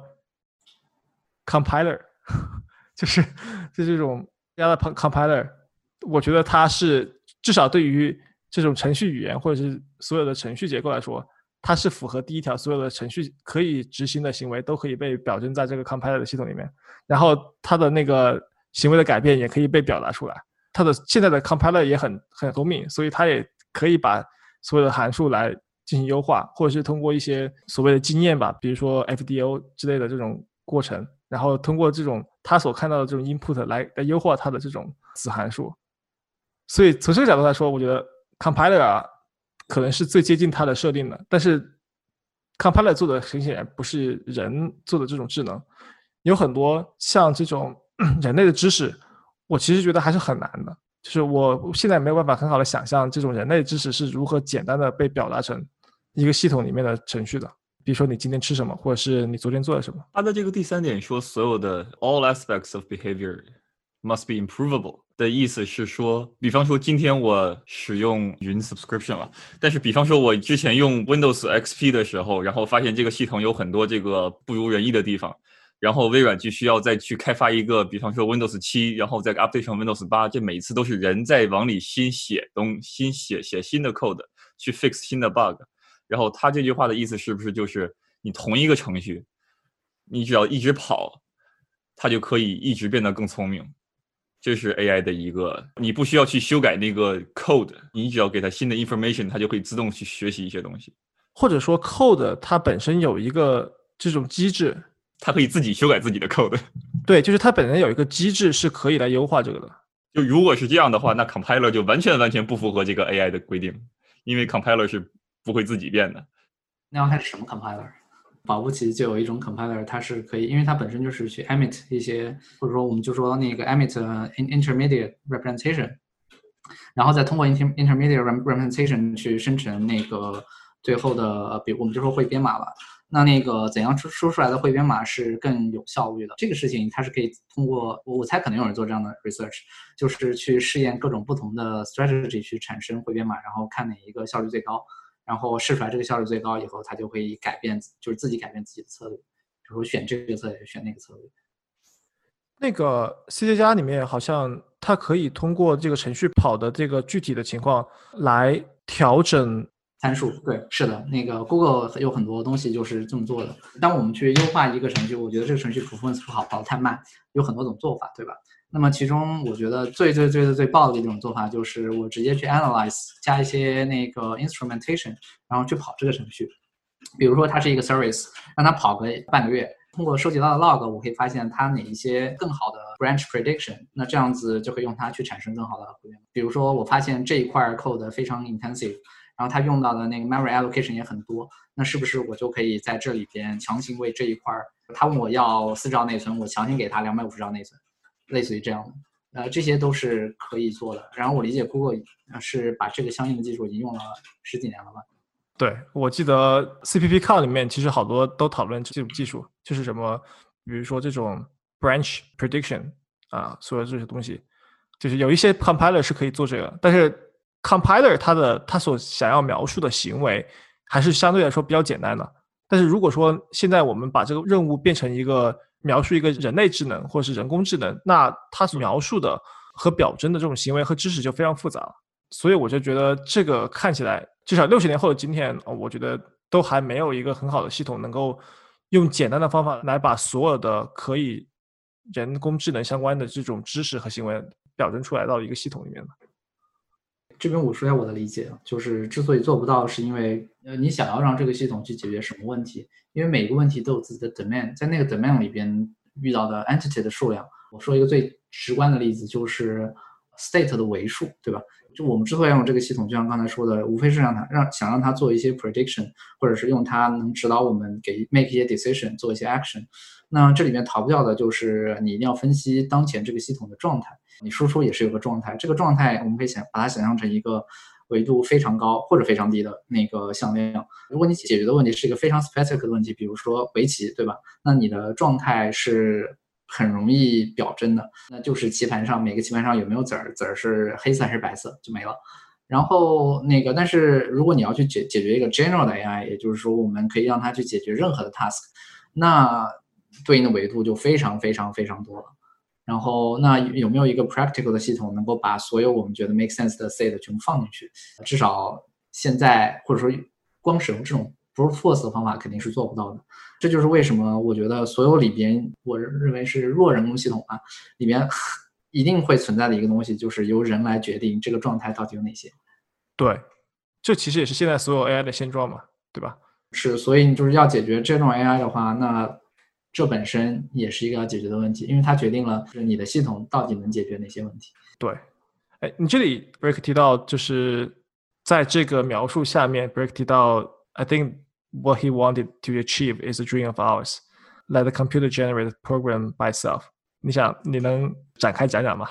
compiler，就是就这种 Java compiler，我觉得它是至少对于这种程序语言或者是所有的程序结构来说，它是符合第一条，所有的程序可以执行的行为都可以被表征在这个 compiler 的系统里面，然后它的那个行为的改变也可以被表达出来。它的现在的 compiler 也很很聪明，所以它也可以把所有的函数来进行优化，或者是通过一些所谓的经验吧，比如说 FDO 之类的这种过程，然后通过这种他所看到的这种 input 来来优化它的这种子函数。所以从这个角度来说，我觉得 compiler 啊可能是最接近它的设定的，但是 compiler 做的很显然不是人做的这种智能，有很多像这种 人类的知识。我其实觉得还是很难的，就是我现在没有办法很好的想象这种人类知识是如何简单的被表达成一个系统里面的程序的。比如说你今天吃什么，或者是你昨天做了什么。他的这个第三点说，所有的 all aspects of behavior must be improvable，的意思是说，比方说今天我使用云 subscription 了，但是比方说我之前用 Windows XP 的时候，然后发现这个系统有很多这个不如人意的地方，然后微软就需要再去开发一个，比方说 Windows 七，然后再 update 成 Windows 八，这每一次都是人在往里新写东新写写新的 code 去 fix 新的 bug，然后他这句话的意思是不是就是你同一个程序，你只要一直跑，它就可以一直变得更聪明？这是 AI 的一个，你不需要去修改那个 code，你只要给它新的 information，它就可以自动去学习一些东西。或者说 code 它本身有一个这种机制，它可以自己修改自己的 code。对，就是它本身有一个机制是可以来优化这个的。就如果是这样的话，那 compiler 就完全完全不符合这个 AI 的规定，因为 compiler 是不会自己变的。那要看是什么 compiler。保不齐就有一种 compiler，它是可以，因为它本身就是去 emit 一些，或者说我们就说那个 emit intermediate representation，然后再通过 inter intermediate representation 去生成那个最后的，比我们就说汇编码吧。那那个怎样输输出来的汇编码是更有效率的？这个事情它是可以通过，我猜可能有人做这样的 research，就是去试验各种不同的 strategy 去产生汇编码，然后看哪一个效率最高。然后试出来这个效率最高以后，他就会改变，就是自己改变自己的策略，比如说选这个策略，选那个策略。那个 C 加加里面好像它可以通过这个程序跑的这个具体的情况来调整参数。对，是的，那个 Google 有很多东西就是这么做的。当我们去优化一个程序，我觉得这个程序 performance 不好，跑得太慢，有很多种做法，对吧？那么其中我觉得最最最最最爆的一种做法就是我直接去 analyze 加一些那个 instrumentation，然后去跑这个程序。比如说它是一个 service，让它跑个半个月，通过收集到的 log，我可以发现它哪一些更好的 branch prediction，那这样子就可以用它去产生更好的。比如说我发现这一块 code 非常 intensive，然后它用到的那个 memory allocation 也很多，那是不是我就可以在这里边强行为这一块儿，他问我要四兆内存，我强行给他两百五十兆内存。类似于这样的，呃，这些都是可以做的。然后我理解，Google 是把这个相应的技术已经用了十几年了吧？对，我记得 CPP c o 里面其实好多都讨论这种技术，就是什么，比如说这种 branch prediction 啊，所有这些东西，就是有一些 compiler 是可以做这个，但是 compiler 它的它所想要描述的行为还是相对来说比较简单的。但是如果说现在我们把这个任务变成一个描述一个人类智能或者是人工智能，那它所描述的和表征的这种行为和知识就非常复杂了。所以我就觉得这个看起来，至少六十年后的今天，我觉得都还没有一个很好的系统能够用简单的方法来把所有的可以人工智能相关的这种知识和行为表征出来到一个系统里面的。这边我说一下我的理解，就是之所以做不到，是因为呃，你想要让这个系统去解决什么问题？因为每个问题都有自己的 domain，在那个 domain 里边遇到的 entity 的数量。我说一个最直观的例子，就是 state 的维数，对吧？就我们之所以要用这个系统，就像刚才说的，无非是让它让想让它做一些 prediction，或者是用它能指导我们给 make 一些 decision，做一些 action。那这里面逃不掉的就是你一定要分析当前这个系统的状态，你输出也是有个状态，这个状态我们可以想把它想象成一个。维度非常高或者非常低的那个向量，如果你解决的问题是一个非常 specific 的问题，比如说围棋，对吧？那你的状态是很容易表征的，那就是棋盘上每个棋盘上有没有子儿，子儿是黑色还是白色就没了。然后那个，但是如果你要去解解决一个 general 的 AI，也就是说我们可以让它去解决任何的 task，那对应的维度就非常非常非常多了。然后，那有没有一个 practical 的系统能够把所有我们觉得 make sense 的 set 全部放进去？至少现在或者说光使用这种 brute force 的方法肯定是做不到的。这就是为什么我觉得所有里边我认为是弱人工系统啊，里边 一定会存在的一个东西，就是由人来决定这个状态到底有哪些。对，这其实也是现在所有 AI 的现状嘛，对吧？是，所以你就是要解决这种 AI 的话，那。这本身也是一个要解决的问题，因为它决定了就是你的系统到底能解决哪些问题。对，哎，你这里 Break 提到就是在这个描述下面，Break 提到，I think what he wanted to achieve is a dream of ours, let the computer generate program by itself。你想，你能展开讲讲吗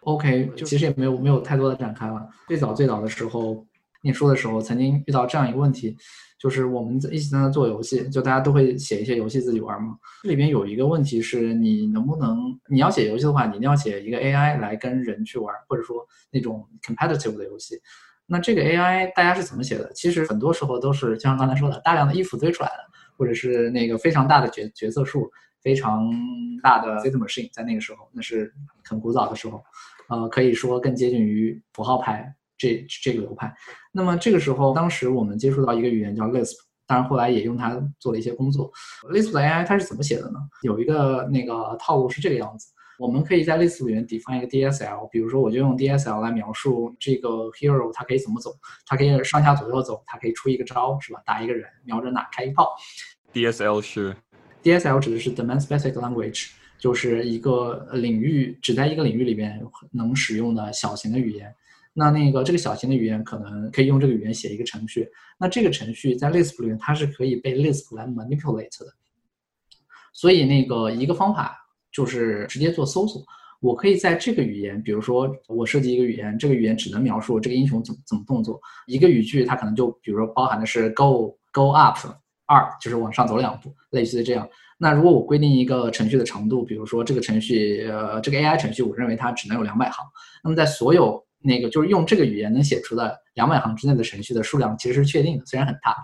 ？OK，其实也没有没有太多的展开了。最早最早的时候。念书的时候曾经遇到这样一个问题，就是我们在一起在那做游戏，就大家都会写一些游戏自己玩嘛。这里边有一个问题是你能不能，你要写游戏的话，你一定要写一个 AI 来跟人去玩，或者说那种 competitive 的游戏。那这个 AI 大家是怎么写的？其实很多时候都是就像刚才说的，大量的衣服堆出来的，或者是那个非常大的角角色数，非常大的 data machine，在那个时候，那是很古早的时候，呃，可以说更接近于符号牌。这这个流派，那么这个时候，当时我们接触到一个语言叫 Lisp，当然后来也用它做了一些工作。Lisp 的 AI 它是怎么写的呢？有一个那个套路是这个样子，我们可以在 Lisp 里面 define 一个 DSL，比如说我就用 DSL 来描述这个 hero 它可以怎么走，它可以上下左右走，它可以出一个招，是吧？打一个人，瞄着哪开一炮。DSL 是 DSL 指的是 domain specific language，就是一个领域只在一个领域里边能使用的小型的语言。那那个这个小型的语言可能可以用这个语言写一个程序，那这个程序在 Lisp 里面它是可以被 Lisp 来 manipulate 的，所以那个一个方法就是直接做搜索。我可以在这个语言，比如说我设计一个语言，这个语言只能描述这个英雄怎么怎么动作，一个语句它可能就比如说包含的是 go go up 二，就是往上走两步，类似于这样。那如果我规定一个程序的长度，比如说这个程序呃这个 AI 程序，我认为它只能有两百行，那么在所有那个就是用这个语言能写出的两百行之内的程序的数量其实是确定的，虽然很大。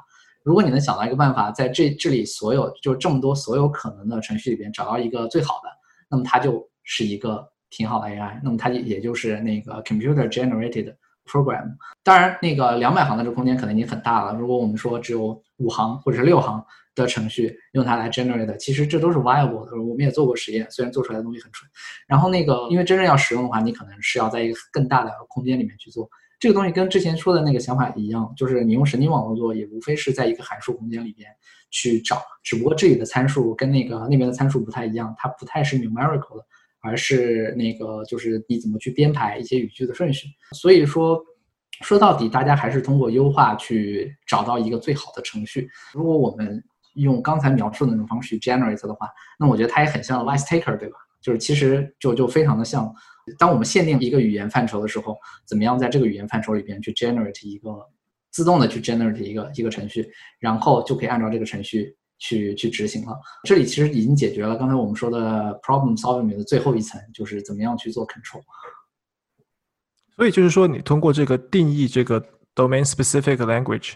如果你能想到一个办法，在这这里所有就这么多所有可能的程序里边找到一个最好的，那么它就是一个挺好的 AI，那么它也就是那个 computer generated program。当然，那个两百行的这空间可能已经很大了。如果我们说只有五行或者是六行。的程序用它来 generate，其实这都是 viable 的。我们也做过实验，虽然做出来的东西很蠢。然后那个，因为真正要使用的话，你可能是要在一个更大的空间里面去做。这个东西跟之前说的那个想法一样，就是你用神经网络做，也无非是在一个函数空间里边去找，只不过这里的参数跟那个那边的参数不太一样，它不太是 numerical 的，而是那个就是你怎么去编排一些语句的顺序。所以说，说到底，大家还是通过优化去找到一个最好的程序。如果我们用刚才描述的那种方式去 generate 的话，那我觉得它也很像 vice taker，对吧？就是其实就就非常的像，当我们限定一个语言范畴的时候，怎么样在这个语言范畴里边去 generate 一个自动的去 generate 一个一个程序，然后就可以按照这个程序去去执行了。这里其实已经解决了刚才我们说的 problem solving 的最后一层，就是怎么样去做 control。所以就是说，你通过这个定义这个 domain specific language。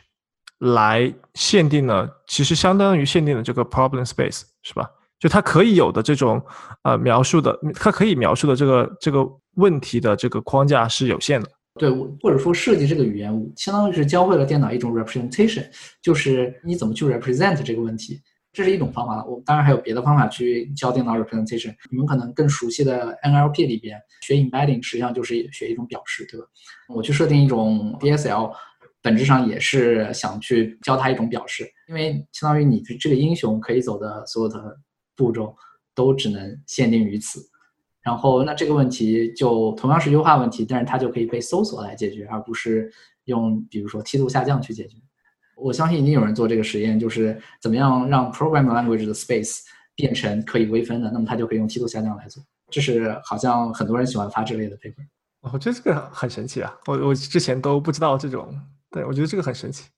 来限定了，其实相当于限定了这个 problem space，是吧？就它可以有的这种呃描述的，它可以描述的这个这个问题的这个框架是有限的。对我，或者说设计这个语言，相当于是教会了电脑一种 representation，就是你怎么去 represent 这个问题，这是一种方法。我当然还有别的方法去教电脑 representation。你们可能更熟悉的 NLP 里边学 embedding，实际上就是学一种表示，对吧？我去设定一种 DSL。本质上也是想去教他一种表示，因为相当于你这个英雄可以走的所有的步骤都只能限定于此，然后那这个问题就同样是优化问题，但是它就可以被搜索来解决，而不是用比如说梯度下降去解决。我相信已经有人做这个实验，就是怎么样让 programming language 的 space 变成可以微分的，那么它就可以用梯度下降来做。这是好像很多人喜欢发这类的 paper。我觉得这个很神奇啊，我我之前都不知道这种。对，我觉得这个很神奇。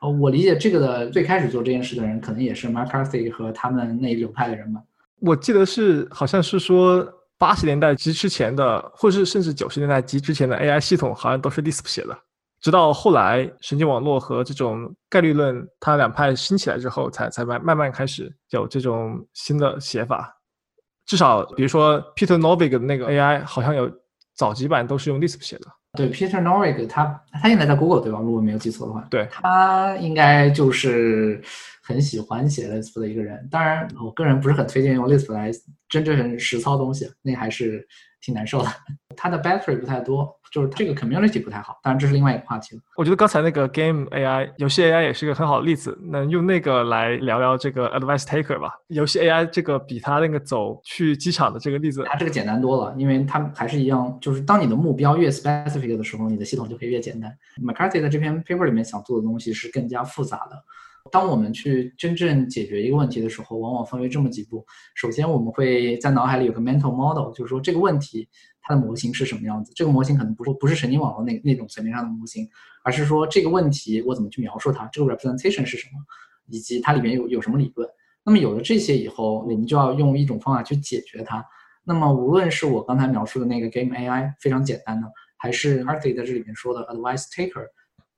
哦，我理解这个的最开始做这件事的人，可能也是 McCarthy 和他们那一流派的人吧。我记得是，好像是说八十年代及之前的，或者是甚至九十年代及之前的 AI 系统，好像都是 Lisp 写的。直到后来神经网络和这种概率论，它两派兴起来之后，才才慢慢慢开始有这种新的写法。至少，比如说 Peter Novig 的那个 AI，好像有早几版都是用 Lisp 写的。对，Peter Norvig，他他现在在 Google 对吧？如果没有记错的话，对，他应该就是很喜欢写 Lisp 的一个人。当然，我个人不是很推荐用 Lisp 来真正实操东西，那还是挺难受的。他的 battery 不太多。就是这个 community 不太好，当然这是另外一个话题了。我觉得刚才那个 game AI 游戏 AI 也是一个很好的例子，那用那个来聊聊这个 advice taker 吧。游戏 AI 这个比他那个走去机场的这个例子，它这个简单多了，因为它还是一样，就是当你的目标越 specific 的时候，你的系统就可以越简单。McCarthy 在这篇 paper 里面想做的东西是更加复杂的，当我们去真正解决一个问题的时候，往往分为这么几步。首先，我们会在脑海里有个 mental model，就是说这个问题它的模型是什么样子。这个模型可能不是不是神经网络那那种层面上的模型，而是说这个问题我怎么去描述它，这个 representation 是什么，以及它里面有有什么理论。那么有了这些以后，你们就要用一种方法去解决它。那么无论是我刚才描述的那个 game AI 非常简单的，还是 a r t h y 在这里面说的 advice taker。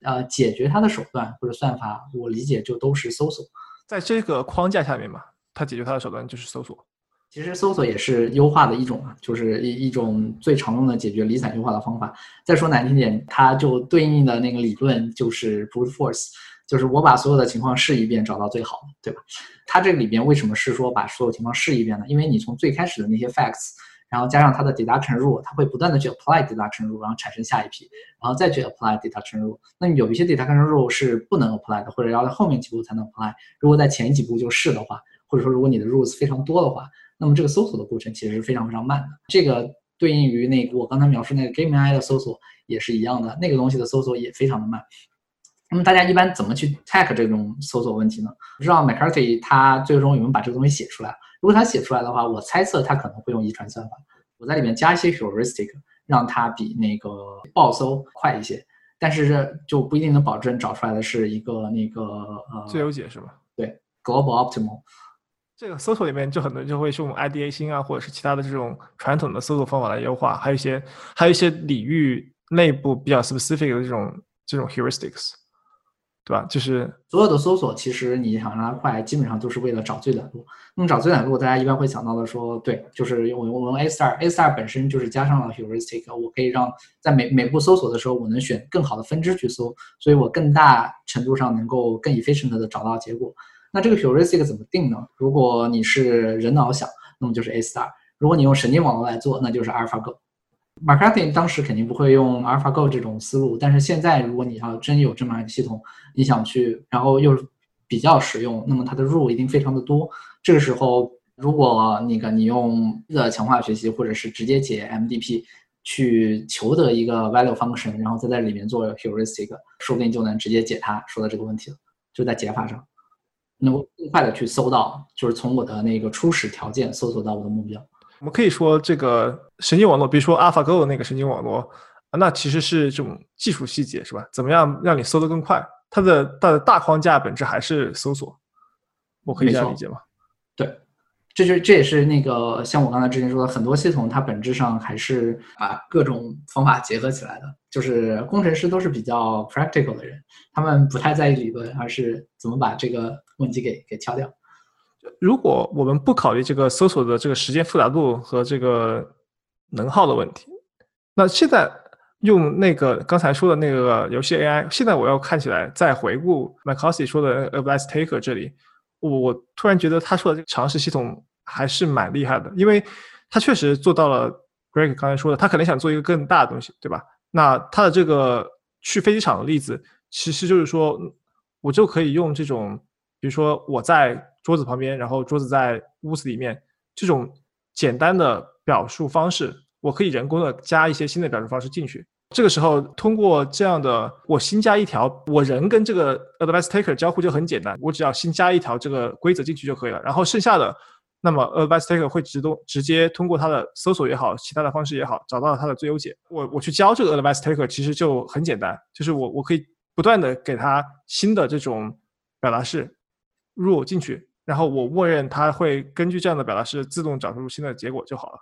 呃，解决它的手段或者算法，我理解就都是搜索，在这个框架下面嘛，它解决它的手段就是搜索。其实搜索也是优化的一种啊，就是一一种最常用的解决离散优化的方法。再说难听点，它就对应的那个理论就是 brute force，就是我把所有的情况试一遍，找到最好的，对吧？它这里边为什么是说把所有情况试一遍呢？因为你从最开始的那些 facts。然后加上它的 deduction rule，它会不断的去 apply deduction rule，然后产生下一批，然后再去 apply deduction rule。那有一些 deduction rule 是不能 apply 的，或者要在后面几步才能 apply。如果在前几步就试的话，或者说如果你的 rules 非常多的话，那么这个搜索的过程其实是非常非常慢的。这个对应于那个我刚才描述那个 game AI 的搜索也是一样的，那个东西的搜索也非常的慢。那么大家一般怎么去 tack 这种搜索问题呢？不知道 McCarthy 他最终有没有把这个东西写出来？如果他写出来的话，我猜测他可能会用遗传算法，我在里面加一些 heuristic，让它比那个报搜快一些。但是这就不一定能保证找出来的是一个那个呃最优解是吧？对，global optimal。这个搜索里面就很多人就会用 IDA 星啊，或者是其他的这种传统的搜索方法来优化，还有一些还有一些领域内部比较 specific 的这种这种 heuristics。对吧？就是所有的搜索，其实你想让它快，基本上都是为了找最短路。那么找最短路，大家一般会想到的说，对，就是用我用 A star，A star 本身就是加上了 heuristic，我可以让在每每步搜索的时候，我能选更好的分支去搜，所以我更大程度上能够更 efficient 的找到结果。那这个 heuristic 怎么定呢？如果你是人脑想，那么就是 A star；如果你用神经网络来做，那就是 AlphaGo。McCarthy 当时肯定不会用 AlphaGo 这种思路，但是现在如果你要真有这么一个系统，你想去，然后又比较实用，那么它的 rule 一定非常的多。这个时候，如果那个你用的强化学习，或者是直接解 MDP 去求得一个 value function，然后再在里面做 heuristic，说不定就能直接解它说的这个问题了。就在解法上，能够更快的去搜到，就是从我的那个初始条件搜索到我的目标。我们可以说，这个神经网络，比如说 AlphaGo 那个神经网络，那其实是这种技术细节，是吧？怎么样让你搜得更快？它的它的大框架本质还是搜索，我可以这样理解吗？对，这就这也是那个像我刚才之前说的，很多系统它本质上还是把各种方法结合起来的。就是工程师都是比较 practical 的人，他们不太在意理论，而是怎么把这个问题给给敲掉。如果我们不考虑这个搜索的这个时间复杂度和这个能耗的问题，那现在用那个刚才说的那个游戏 AI，现在我要看起来再回顾 McCarthy 说的 Advice Taker 这里，我我突然觉得他说的这个常识系统还是蛮厉害的，因为他确实做到了 Greg 刚才说的，他可能想做一个更大的东西，对吧？那他的这个去飞机场的例子，其实就是说我就可以用这种，比如说我在。桌子旁边，然后桌子在屋子里面，这种简单的表述方式，我可以人工的加一些新的表述方式进去。这个时候，通过这样的，我新加一条，我人跟这个 advice taker 交互就很简单，我只要新加一条这个规则进去就可以了。然后剩下的，那么 advice taker 会直动直接通过它的搜索也好，其他的方式也好，找到它的最优解。我我去教这个 advice taker 其实就很简单，就是我我可以不断的给它新的这种表达式入进去。然后我默认它会根据这样的表达式自动找出新的结果就好了。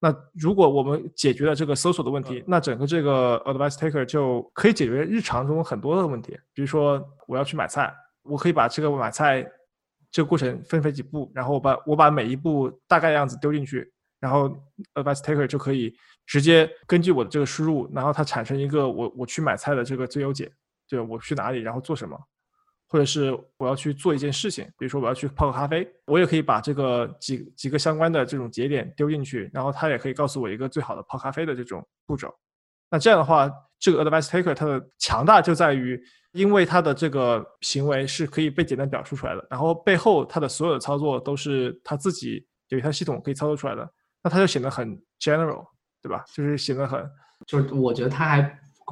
那如果我们解决了这个搜索的问题，那整个这个 advice taker 就可以解决日常中很多的问题。比如说我要去买菜，我可以把这个买菜这个过程分为几步，然后我把我把每一步大概样子丢进去，然后 advice taker 就可以直接根据我的这个输入，然后它产生一个我我去买菜的这个最优解，就我去哪里，然后做什么。或者是我要去做一件事情，比如说我要去泡个咖啡，我也可以把这个几几个相关的这种节点丢进去，然后它也可以告诉我一个最好的泡咖啡的这种步骤。那这样的话，这个 advice taker 它的强大就在于，因为它的这个行为是可以被简单表述出来的，然后背后它的所有的操作都是它自己有一套系统可以操作出来的，那它就显得很 general，对吧？就是显得很，就是我觉得它还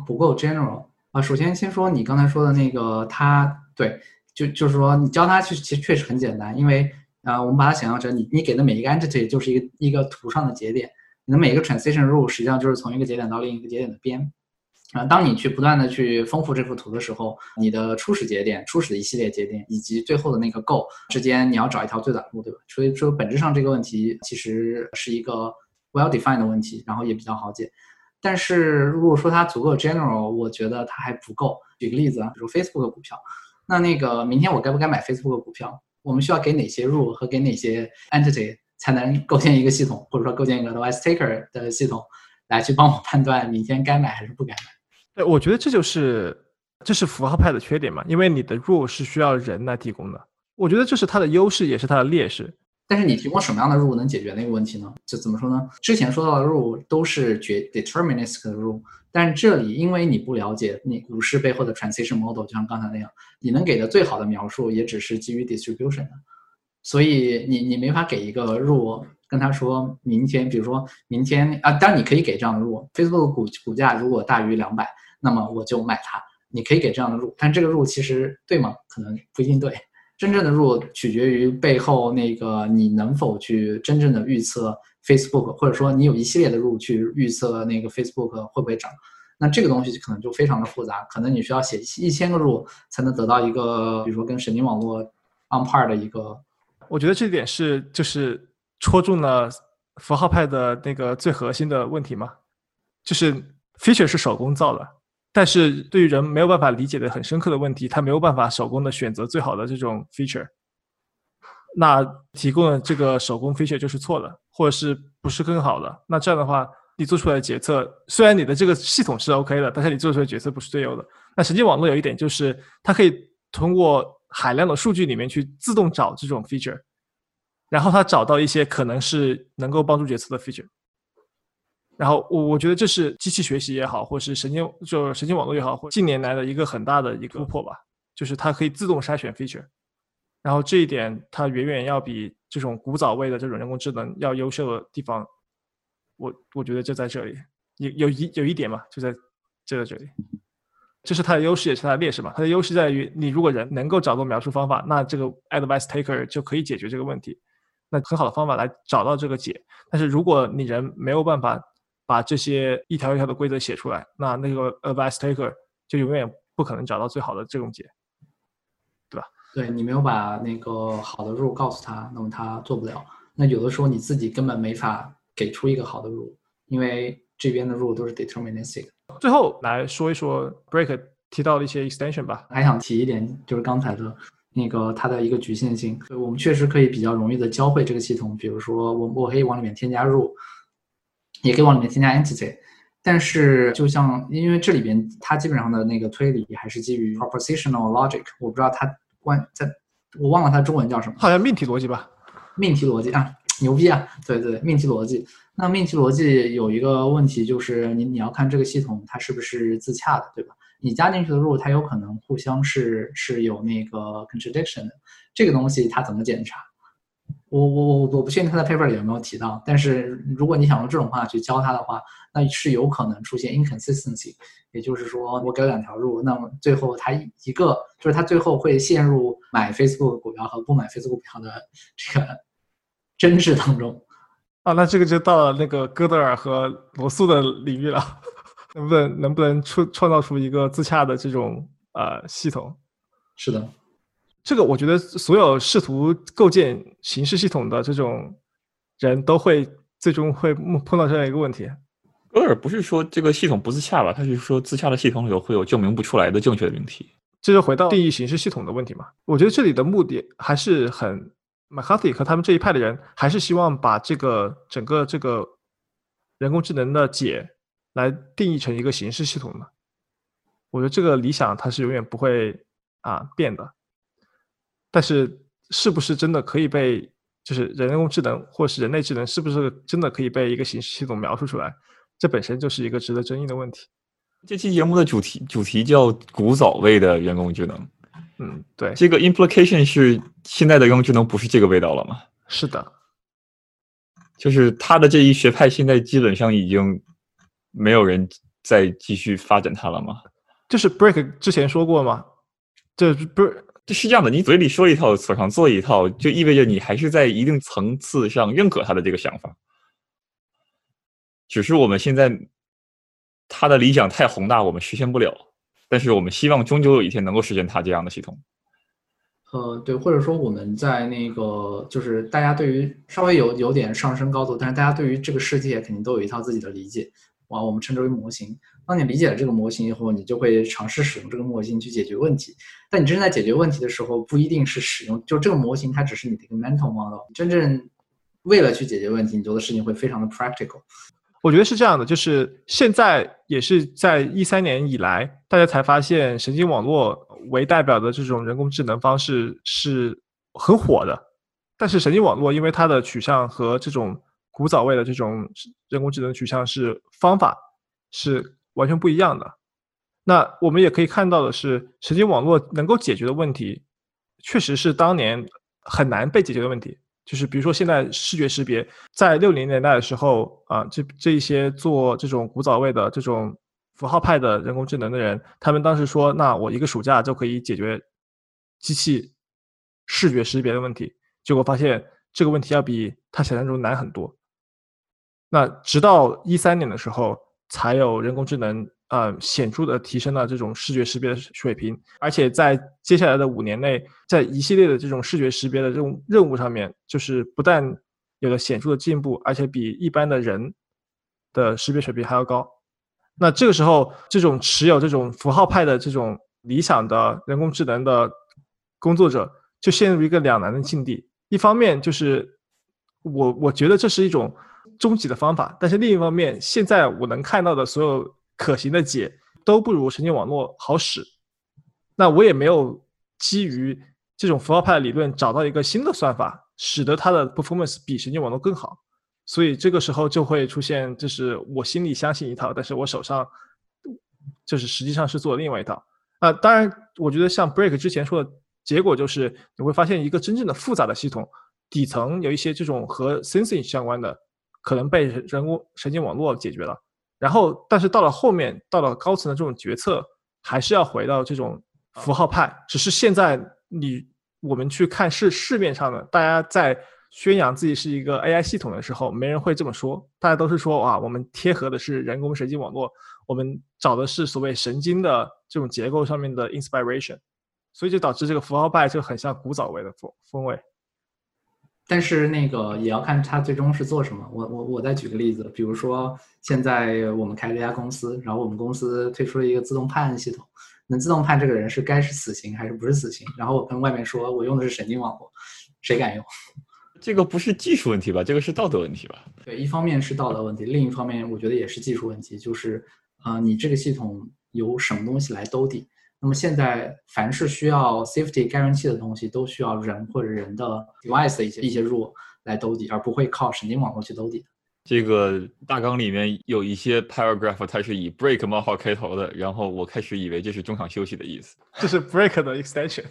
不够 general 啊。首先先说你刚才说的那个它。对，就就是说你教它其实其实确实很简单，因为啊，我们把它想象成你你给的每一个 entity 就是一个一个图上的节点，你的每一个 transition rule 实际上就是从一个节点到另一个节点的边。啊，当你去不断的去丰富这幅图的时候，你的初始节点、初始的一系列节点以及最后的那个 go 之间，你要找一条最短路，对吧？所以说本质上这个问题其实是一个 well defined 的问题，然后也比较好解。但是如果说它足够 general，我觉得它还不够。举个例子啊，比如 Facebook 股票，那那个明天我该不该买 Facebook 股票？我们需要给哪些 rule 和给哪些 entity 才能构建一个系统，或者说构建一个 advice taker 的系统，来去帮我判断明天该买还是不该买？对，我觉得这就是这是符号派的缺点嘛，因为你的 rule 是需要人来提供的。我觉得这是它的优势，也是它的劣势。但是你提供什么样的 rule 能解决那个问题呢？就怎么说呢？之前说到的 rule 都是决 deterministic 的 rule，但这里因为你不了解你股市背后的 transition model，就像刚才那样，你能给的最好的描述也只是基于 distribution 的，所以你你没法给一个入。跟他说明天，比如说明天啊，当然你可以给这样的入，Facebook 股股价如果大于两百。那么我就买它，你可以给这样的入，但这个入其实对吗？可能不一定对。真正的入取决于背后那个你能否去真正的预测 Facebook，或者说你有一系列的入去预测那个 Facebook 会不会涨。那这个东西可能就非常的复杂，可能你需要写一千个入才能得到一个，比如说跟神经网络 on par 的一个。我觉得这点是就是戳中了符号派的那个最核心的问题嘛，就是 feature 是手工造的。但是对于人没有办法理解的很深刻的问题，他没有办法手工的选择最好的这种 feature，那提供的这个手工 feature 就是错的，或者是不是更好的？那这样的话，你做出来的决策虽然你的这个系统是 OK 的，但是你做出来的决策不是最优的。那神经网络有一点就是，它可以通过海量的数据里面去自动找这种 feature，然后它找到一些可能是能够帮助决策的 feature。然后我我觉得这是机器学习也好，或是神经就神经网络也好，或近年来的一个很大的一个突破吧，就是它可以自动筛选 feature，然后这一点它远远要比这种古早味的这种人工智能要优秀的地方，我我觉得就在这里，有有一有一点嘛，就在就在这里，这是它的优势也是它的劣势嘛。它的优势在于你如果人能够找到描述方法，那这个 advice taker 就可以解决这个问题，那很好的方法来找到这个解。但是如果你人没有办法。把这些一条一条的规则写出来，那那个 advice taker 就永远不可能找到最好的这种解，对你没有把那个好的 rule 告诉他，那么他做不了。那有的时候你自己根本没法给出一个好的 rule，因为这边的 rule 都是 deterministic。最后来说一说 break 提到的一些 extension 吧。还想提一点，就是刚才的那个它的一个局限性。我们确实可以比较容易的教会这个系统，比如说我我可以往里面添加 rule。也可以往里面添加 entity，但是就像因为这里边它基本上的那个推理还是基于 propositional logic，我不知道它关在，我忘了它中文叫什么，好像命题逻辑吧？命题逻辑啊，牛逼啊！对对，命题逻辑。那命题逻辑有一个问题就是你你要看这个系统它是不是自洽的，对吧？你加进去的 rule 它有可能互相是是有那个 contradiction 的，这个东西它怎么检查？我我我我不确定他在 paper 里有没有提到，但是如果你想用这种方法去教他的话，那是有可能出现 inconsistency，也就是说我给了两条路，那么最后他一个就是他最后会陷入买 Facebook 股票和不买 Facebook 股票的这个 争执当中。啊，那这个就到了那个哥德尔和罗素的领域了，能不能能不能出创造出一个自洽的这种呃系统？是的。这个我觉得所有试图构建形式系统的这种人都会最终会碰到这样一个问题。戈尔不是说这个系统不自洽吧？他是说自洽的系统里头会有证明不出来的正确的命题。这就回到定义形式系统的问题嘛？我觉得这里的目的还是很 McCarthy 和他们这一派的人还是希望把这个整个这个人工智能的解来定义成一个形式系统的。我觉得这个理想它是永远不会啊变的。但是，是不是真的可以被就是人工智能或是人类智能，是不是真的可以被一个形式系统描述出来？这本身就是一个值得争议的问题。这期节目的主题主题叫“古早味的人工智能”。嗯，对，这个 implication 是现在的人工智能不是这个味道了吗？是的，就是他的这一学派现在基本上已经没有人再继续发展它了吗？就是 Break 之前说过吗？这不是。这是这样的，你嘴里说一套，手上做一套，就意味着你还是在一定层次上认可他的这个想法。只是我们现在他的理想太宏大，我们实现不了。但是我们希望终究有一天能够实现他这样的系统。呃，对，或者说我们在那个就是大家对于稍微有有点上升高度，但是大家对于这个世界肯定都有一套自己的理解。啊，我们称之为模型。当你理解了这个模型以后，你就会尝试使用这个模型去解决问题。但你真正在解决问题的时候，不一定是使用，就这个模型它只是你的一个 mental model。真正为了去解决问题，你做的事情会非常的 practical。我觉得是这样的，就是现在也是在一三年以来，大家才发现神经网络为代表的这种人工智能方式是很火的。但是神经网络因为它的取向和这种古早味的这种人工智能取向是方法是完全不一样的。那我们也可以看到的是，神经网络能够解决的问题，确实是当年很难被解决的问题。就是比如说，现在视觉识别，在六零年代的时候啊，这这一些做这种古早味的这种符号派的人工智能的人，他们当时说，那我一个暑假就可以解决机器视觉识别的问题。结果发现这个问题要比他想象中难很多。那直到一三年的时候，才有人工智能。呃，显著的提升了这种视觉识别的水平，而且在接下来的五年内，在一系列的这种视觉识别的这种任务上面，就是不但有了显著的进步，而且比一般的人的识别水平还要高。那这个时候，这种持有这种符号派的这种理想的人工智能的工作者，就陷入一个两难的境地。一方面就是我我觉得这是一种终极的方法，但是另一方面，现在我能看到的所有。可行的解都不如神经网络好使，那我也没有基于这种符号派理论找到一个新的算法，使得它的 performance 比神经网络更好，所以这个时候就会出现，就是我心里相信一套，但是我手上就是实际上是做另外一套。啊，当然，我觉得像 Break 之前说的结果就是你会发现一个真正的复杂的系统底层有一些这种和 sensing 相关的，可能被人工神经网络解决了。然后，但是到了后面，到了高层的这种决策，还是要回到这种符号派。只是现在你我们去看市市面上的，大家在宣扬自己是一个 AI 系统的时候，没人会这么说。大家都是说哇，我们贴合的是人工神经网络，我们找的是所谓神经的这种结构上面的 inspiration，所以就导致这个符号派就很像古早味的风风味。但是那个也要看他最终是做什么。我我我再举个例子，比如说现在我们开了一家公司，然后我们公司推出了一个自动判案系统，能自动判这个人是该是死刑还是不是死刑。然后我跟外面说我用的是神经网络，谁敢用？这个不是技术问题吧？这个是道德问题吧？对，一方面是道德问题，另一方面我觉得也是技术问题，就是呃，你这个系统由什么东西来兜底？那么现在，凡是需要 safety guarantee 的东西，都需要人或者人的 device 的一些一些 rule 来兜底，而不会靠神经网络去兜底。这个大纲里面有一些 paragraph，它是以 break 冒号开头的，然后我开始以为这是中场休息的意思。这是 break 的 extension。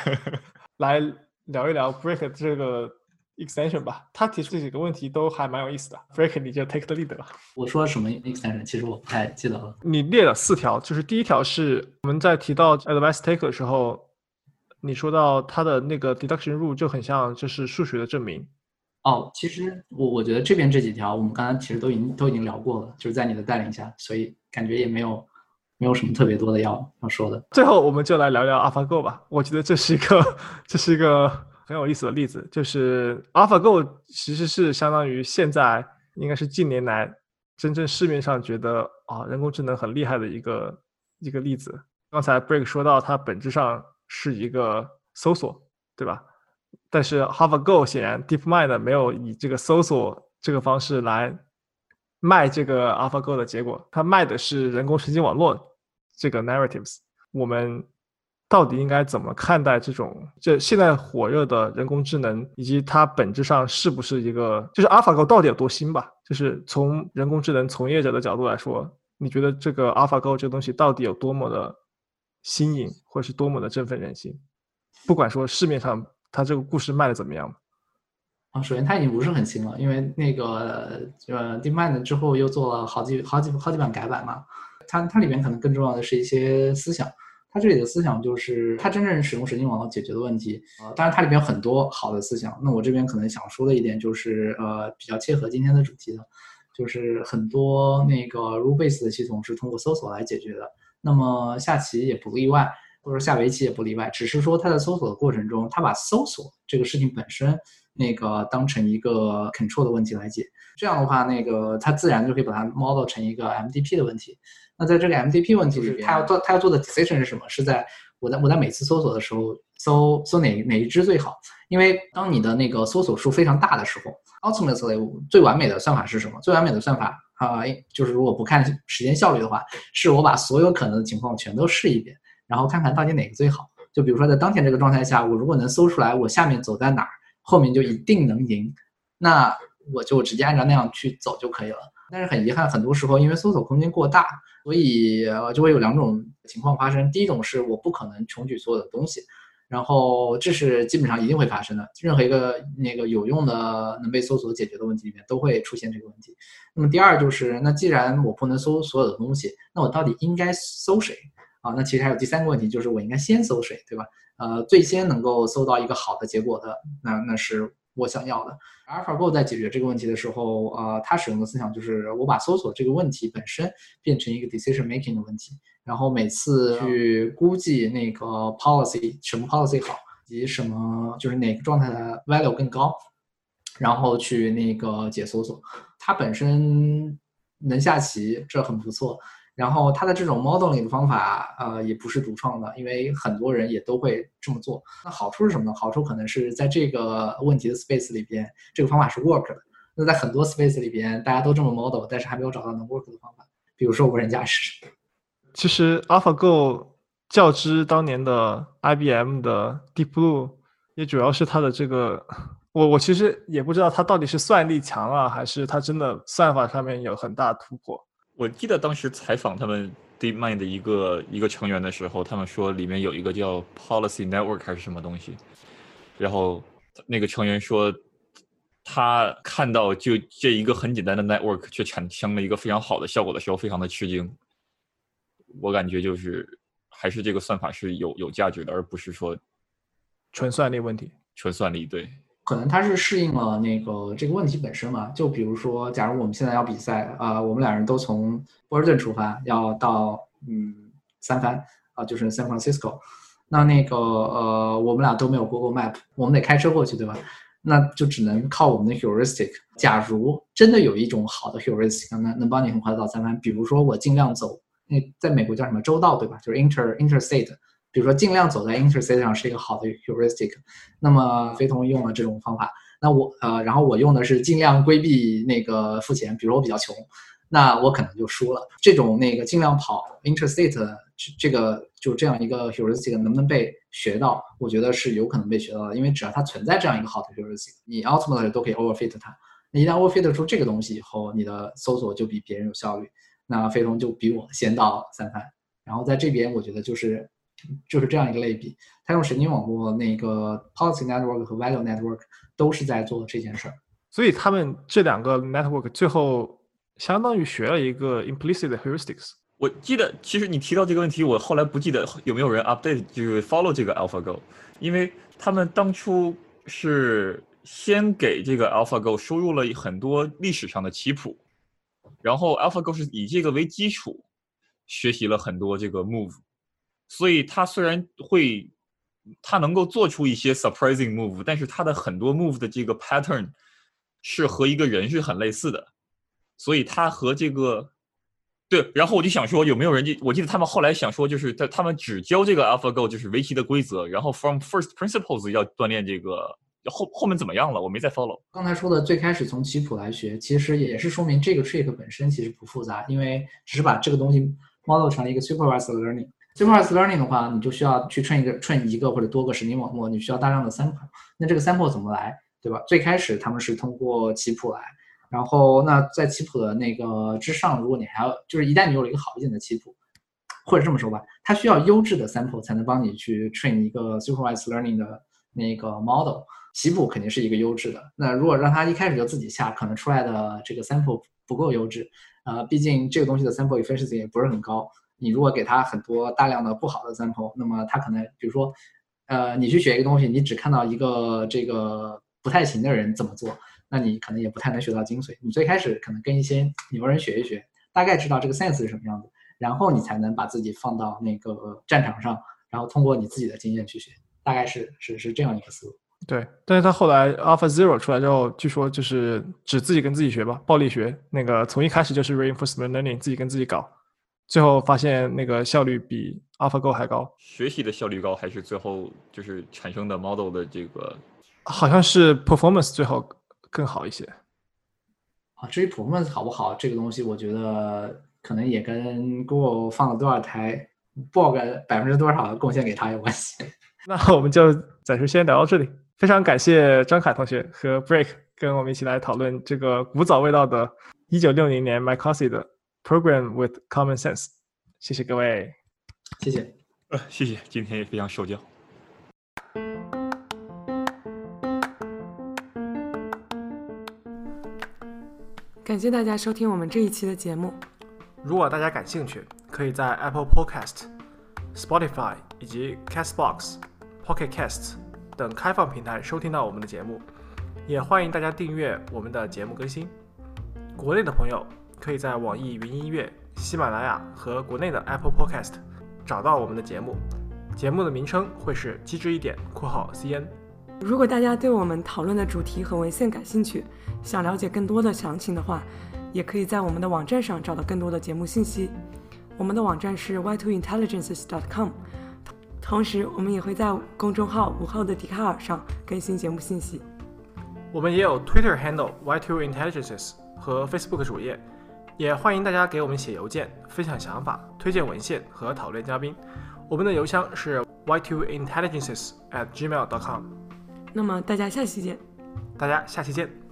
来聊一聊 break 这个。Extension 吧，他提出这几个问题都还蛮有意思的。Frank，你就 take the lead 吧。我说什么 extension？其实我不太记得了。你列了四条，就是第一条是我们在提到 advice take 的时候，你说到它的那个 deduction rule 就很像就是数学的证明。哦，其实我我觉得这边这几条我们刚才其实都已经都已经聊过了，就是在你的带领下，所以感觉也没有没有什么特别多的要要说的。最后我们就来聊聊 AlphaGo 吧，我觉得这是一个这是一个。很有意思的例子就是 AlphaGo，其实是相当于现在应该是近年来真正市面上觉得啊人工智能很厉害的一个一个例子。刚才 Break 说到它本质上是一个搜索，对吧？但是 AlphaGo 显然 DeepMind 没有以这个搜索这个方式来卖这个 AlphaGo 的结果，它卖的是人工神经网络这个 narratives。我们。到底应该怎么看待这种这现在火热的人工智能，以及它本质上是不是一个就是 AlphaGo 到底有多新吧？就是从人工智能从业者的角度来说，你觉得这个 AlphaGo 这个东西到底有多么的新颖，或者是多么的振奋人心？不管说市面上它这个故事卖的怎么样啊，首先它已经不是很新了，因为那个呃 DeepMind 之后又做了好几好几好几版改版嘛，它它里面可能更重要的是一些思想。它这里的思想就是它真正使用神经网络解决的问题。呃，当然它里边有很多好的思想。那我这边可能想说的一点就是，呃，比较切合今天的主题的，就是很多那个 rule base 的系统是通过搜索来解决的。那么下棋也不例外，或者下围棋也不例外。只是说它在搜索的过程中，它把搜索这个事情本身。那个当成一个 control 的问题来解，这样的话，那个它自然就可以把它 model 成一个 MDP 的问题。那在这个 MDP 问题里边，它要做他要做的 decision 是什么？是在我在我在每次搜索的时候搜搜哪哪一只最好？因为当你的那个搜索数非常大的时候，ultimately 最完美的算法是什么？最完美的算法啊，就是如果不看时间效率的话，是我把所有可能的情况全都试一遍，然后看看到底哪个最好。就比如说在当前这个状态下，我如果能搜出来我下面走在哪儿。后面就一定能赢，那我就直接按照那样去走就可以了。但是很遗憾，很多时候因为搜索空间过大，所以就会有两种情况发生。第一种是我不可能穷举所有的东西，然后这是基本上一定会发生的。任何一个那个有用的能被搜索解决的问题里面都会出现这个问题。那么第二就是，那既然我不能搜所有的东西，那我到底应该搜谁啊？那其实还有第三个问题，就是我应该先搜谁，对吧？呃，最先能够搜到一个好的结果的，那那是我想要的。AlphaGo 在解决这个问题的时候，呃，它使用的思想就是我把搜索这个问题本身变成一个 decision making 的问题，然后每次去估计那个 policy 什么 policy 好，以及什么就是哪个状态的 value 更高，然后去那个解搜索。它本身能下棋，这很不错。然后它的这种 modeling 的方法，呃，也不是独创的，因为很多人也都会这么做。那好处是什么呢？好处可能是在这个问题的 space 里边，这个方法是 work 的。那在很多 space 里边，大家都这么 model，但是还没有找到能 work 的方法。比如说无人驾驶。其实 AlphaGo 较之当年的 IBM 的 Deep Blue，也主要是它的这个，我我其实也不知道它到底是算力强了，还是它真的算法上面有很大突破。我记得当时采访他们 DeepMind 的一个一个成员的时候，他们说里面有一个叫 Policy Network 还是什么东西，然后那个成员说他看到就这一个很简单的 network 却产生了一个非常好的效果的时候，非常的吃惊。我感觉就是还是这个算法是有有价值的，而不是说纯算力问题。纯算力对。可能它是适应了那个这个问题本身嘛？就比如说，假如我们现在要比赛，啊，我们两人都从波士顿出发，要到嗯三藩啊，就是 San Francisco，那那个呃，我们俩都没有 Google Map，我们得开车过去，对吧？那就只能靠我们的 heuristic。假如真的有一种好的 heuristic，能能帮你很快到三藩，比如说我尽量走那在美国叫什么州道，对吧？就是 inter interstate。比如说，尽量走在 interstate 上是一个好的 heuristic。那么飞同用了这种方法，那我呃，然后我用的是尽量规避那个付钱。比如我比较穷，那我可能就输了。这种那个尽量跑 interstate 这个就这样一个 heuristic 能不能被学到？我觉得是有可能被学到的，因为只要它存在这样一个好的 heuristic，你 ultimately 都可以 overfit 它。那一旦 overfit 出这个东西以后，你的搜索就比别人有效率。那飞同就比我先到三番。然后在这边，我觉得就是。就是这样一个类比，它用神经网络那个 policy network 和 value network 都是在做这件事儿，所以他们这两个 network 最后相当于学了一个 implicit heuristics。我记得，其实你提到这个问题，我后来不记得有没有人 update 就是 follow 这个 AlphaGo，因为他们当初是先给这个 AlphaGo 输入了很多历史上的棋谱，然后 AlphaGo 是以这个为基础学习了很多这个 move。所以它虽然会，它能够做出一些 surprising move，但是它的很多 move 的这个 pattern 是和一个人是很类似的，所以它和这个对，然后我就想说，有没有人就我记得他们后来想说，就是在他们只教这个 AlphaGo 就是围棋的规则，然后 from first principles 要锻炼这个后后面怎么样了？我没再 follow。刚才说的最开始从棋谱来学，其实也是说明这个 trick 本身其实不复杂，因为只是把这个东西 model 成了一个 supervised learning。Supervised learning 的话，你就需要去 train 一个 train 一个或者多个神经网络，你需要大量的 sample。那这个 sample 怎么来，对吧？最开始他们是通过棋谱来，然后那在棋谱的那个之上，如果你还要就是一旦你有了一个好一点的棋谱，或者这么说吧，它需要优质的 sample 才能帮你去 train 一个 supervised learning 的那个 model。棋谱肯定是一个优质的，那如果让他一开始就自己下，可能出来的这个 sample 不够优质。呃，毕竟这个东西的 sample efficiency 也不是很高。你如果给他很多大量的不好的 sample，那么他可能比如说，呃，你去学一个东西，你只看到一个这个不太行的人怎么做，那你可能也不太能学到精髓。你最开始可能跟一些牛人学一学，大概知道这个 sense 是什么样子，然后你才能把自己放到那个战场上，然后通过你自己的经验去学，大概是是是这样一个思路。对，但是他后来 Alpha Zero 出来之后，据说就是只自己跟自己学吧，暴力学，那个从一开始就是 reinforcement learning，自己跟自己搞，最后发现那个效率比 AlphaGo 还高，学习的效率高，还是最后就是产生的 model 的这个，好像是 performance 最后更好一些。啊，至于 performance 好不好，这个东西我觉得可能也跟 Google 放了多少台 bug 百分之多少的贡献给他有关系。那我们就暂时先聊到这里。非常感谢张凯同学和 Break 跟我们一起来讨论这个古早味道的1960年 m y c o s y 的 Program with Common Sense。谢谢各位，谢谢，呃，谢谢，今天也非常受教。感谢大家收听我们这一期的节目。如果大家感兴趣，可以在 Apple Podcast、Spotify 以及 Castbox、Pocket Casts 等开放平台收听到我们的节目，也欢迎大家订阅我们的节目更新。国内的朋友可以在网易云音乐、喜马拉雅和国内的 Apple Podcast 找到我们的节目，节目的名称会是“机智一点（括号 CN）”。如果大家对我们讨论的主题和文献感兴趣，想了解更多的详情的话，也可以在我们的网站上找到更多的节目信息。我们的网站是 y2intelligences.com，同时我们也会在公众号“午后的笛卡尔”上更新节目信息。我们也有 Twitter handle y2intelligences 和 Facebook 主页，也欢迎大家给我们写邮件，分享想法、推荐文献和讨论嘉宾。我们的邮箱是 y2intelligences at gmail.com。那么大家下期见。大家下期见。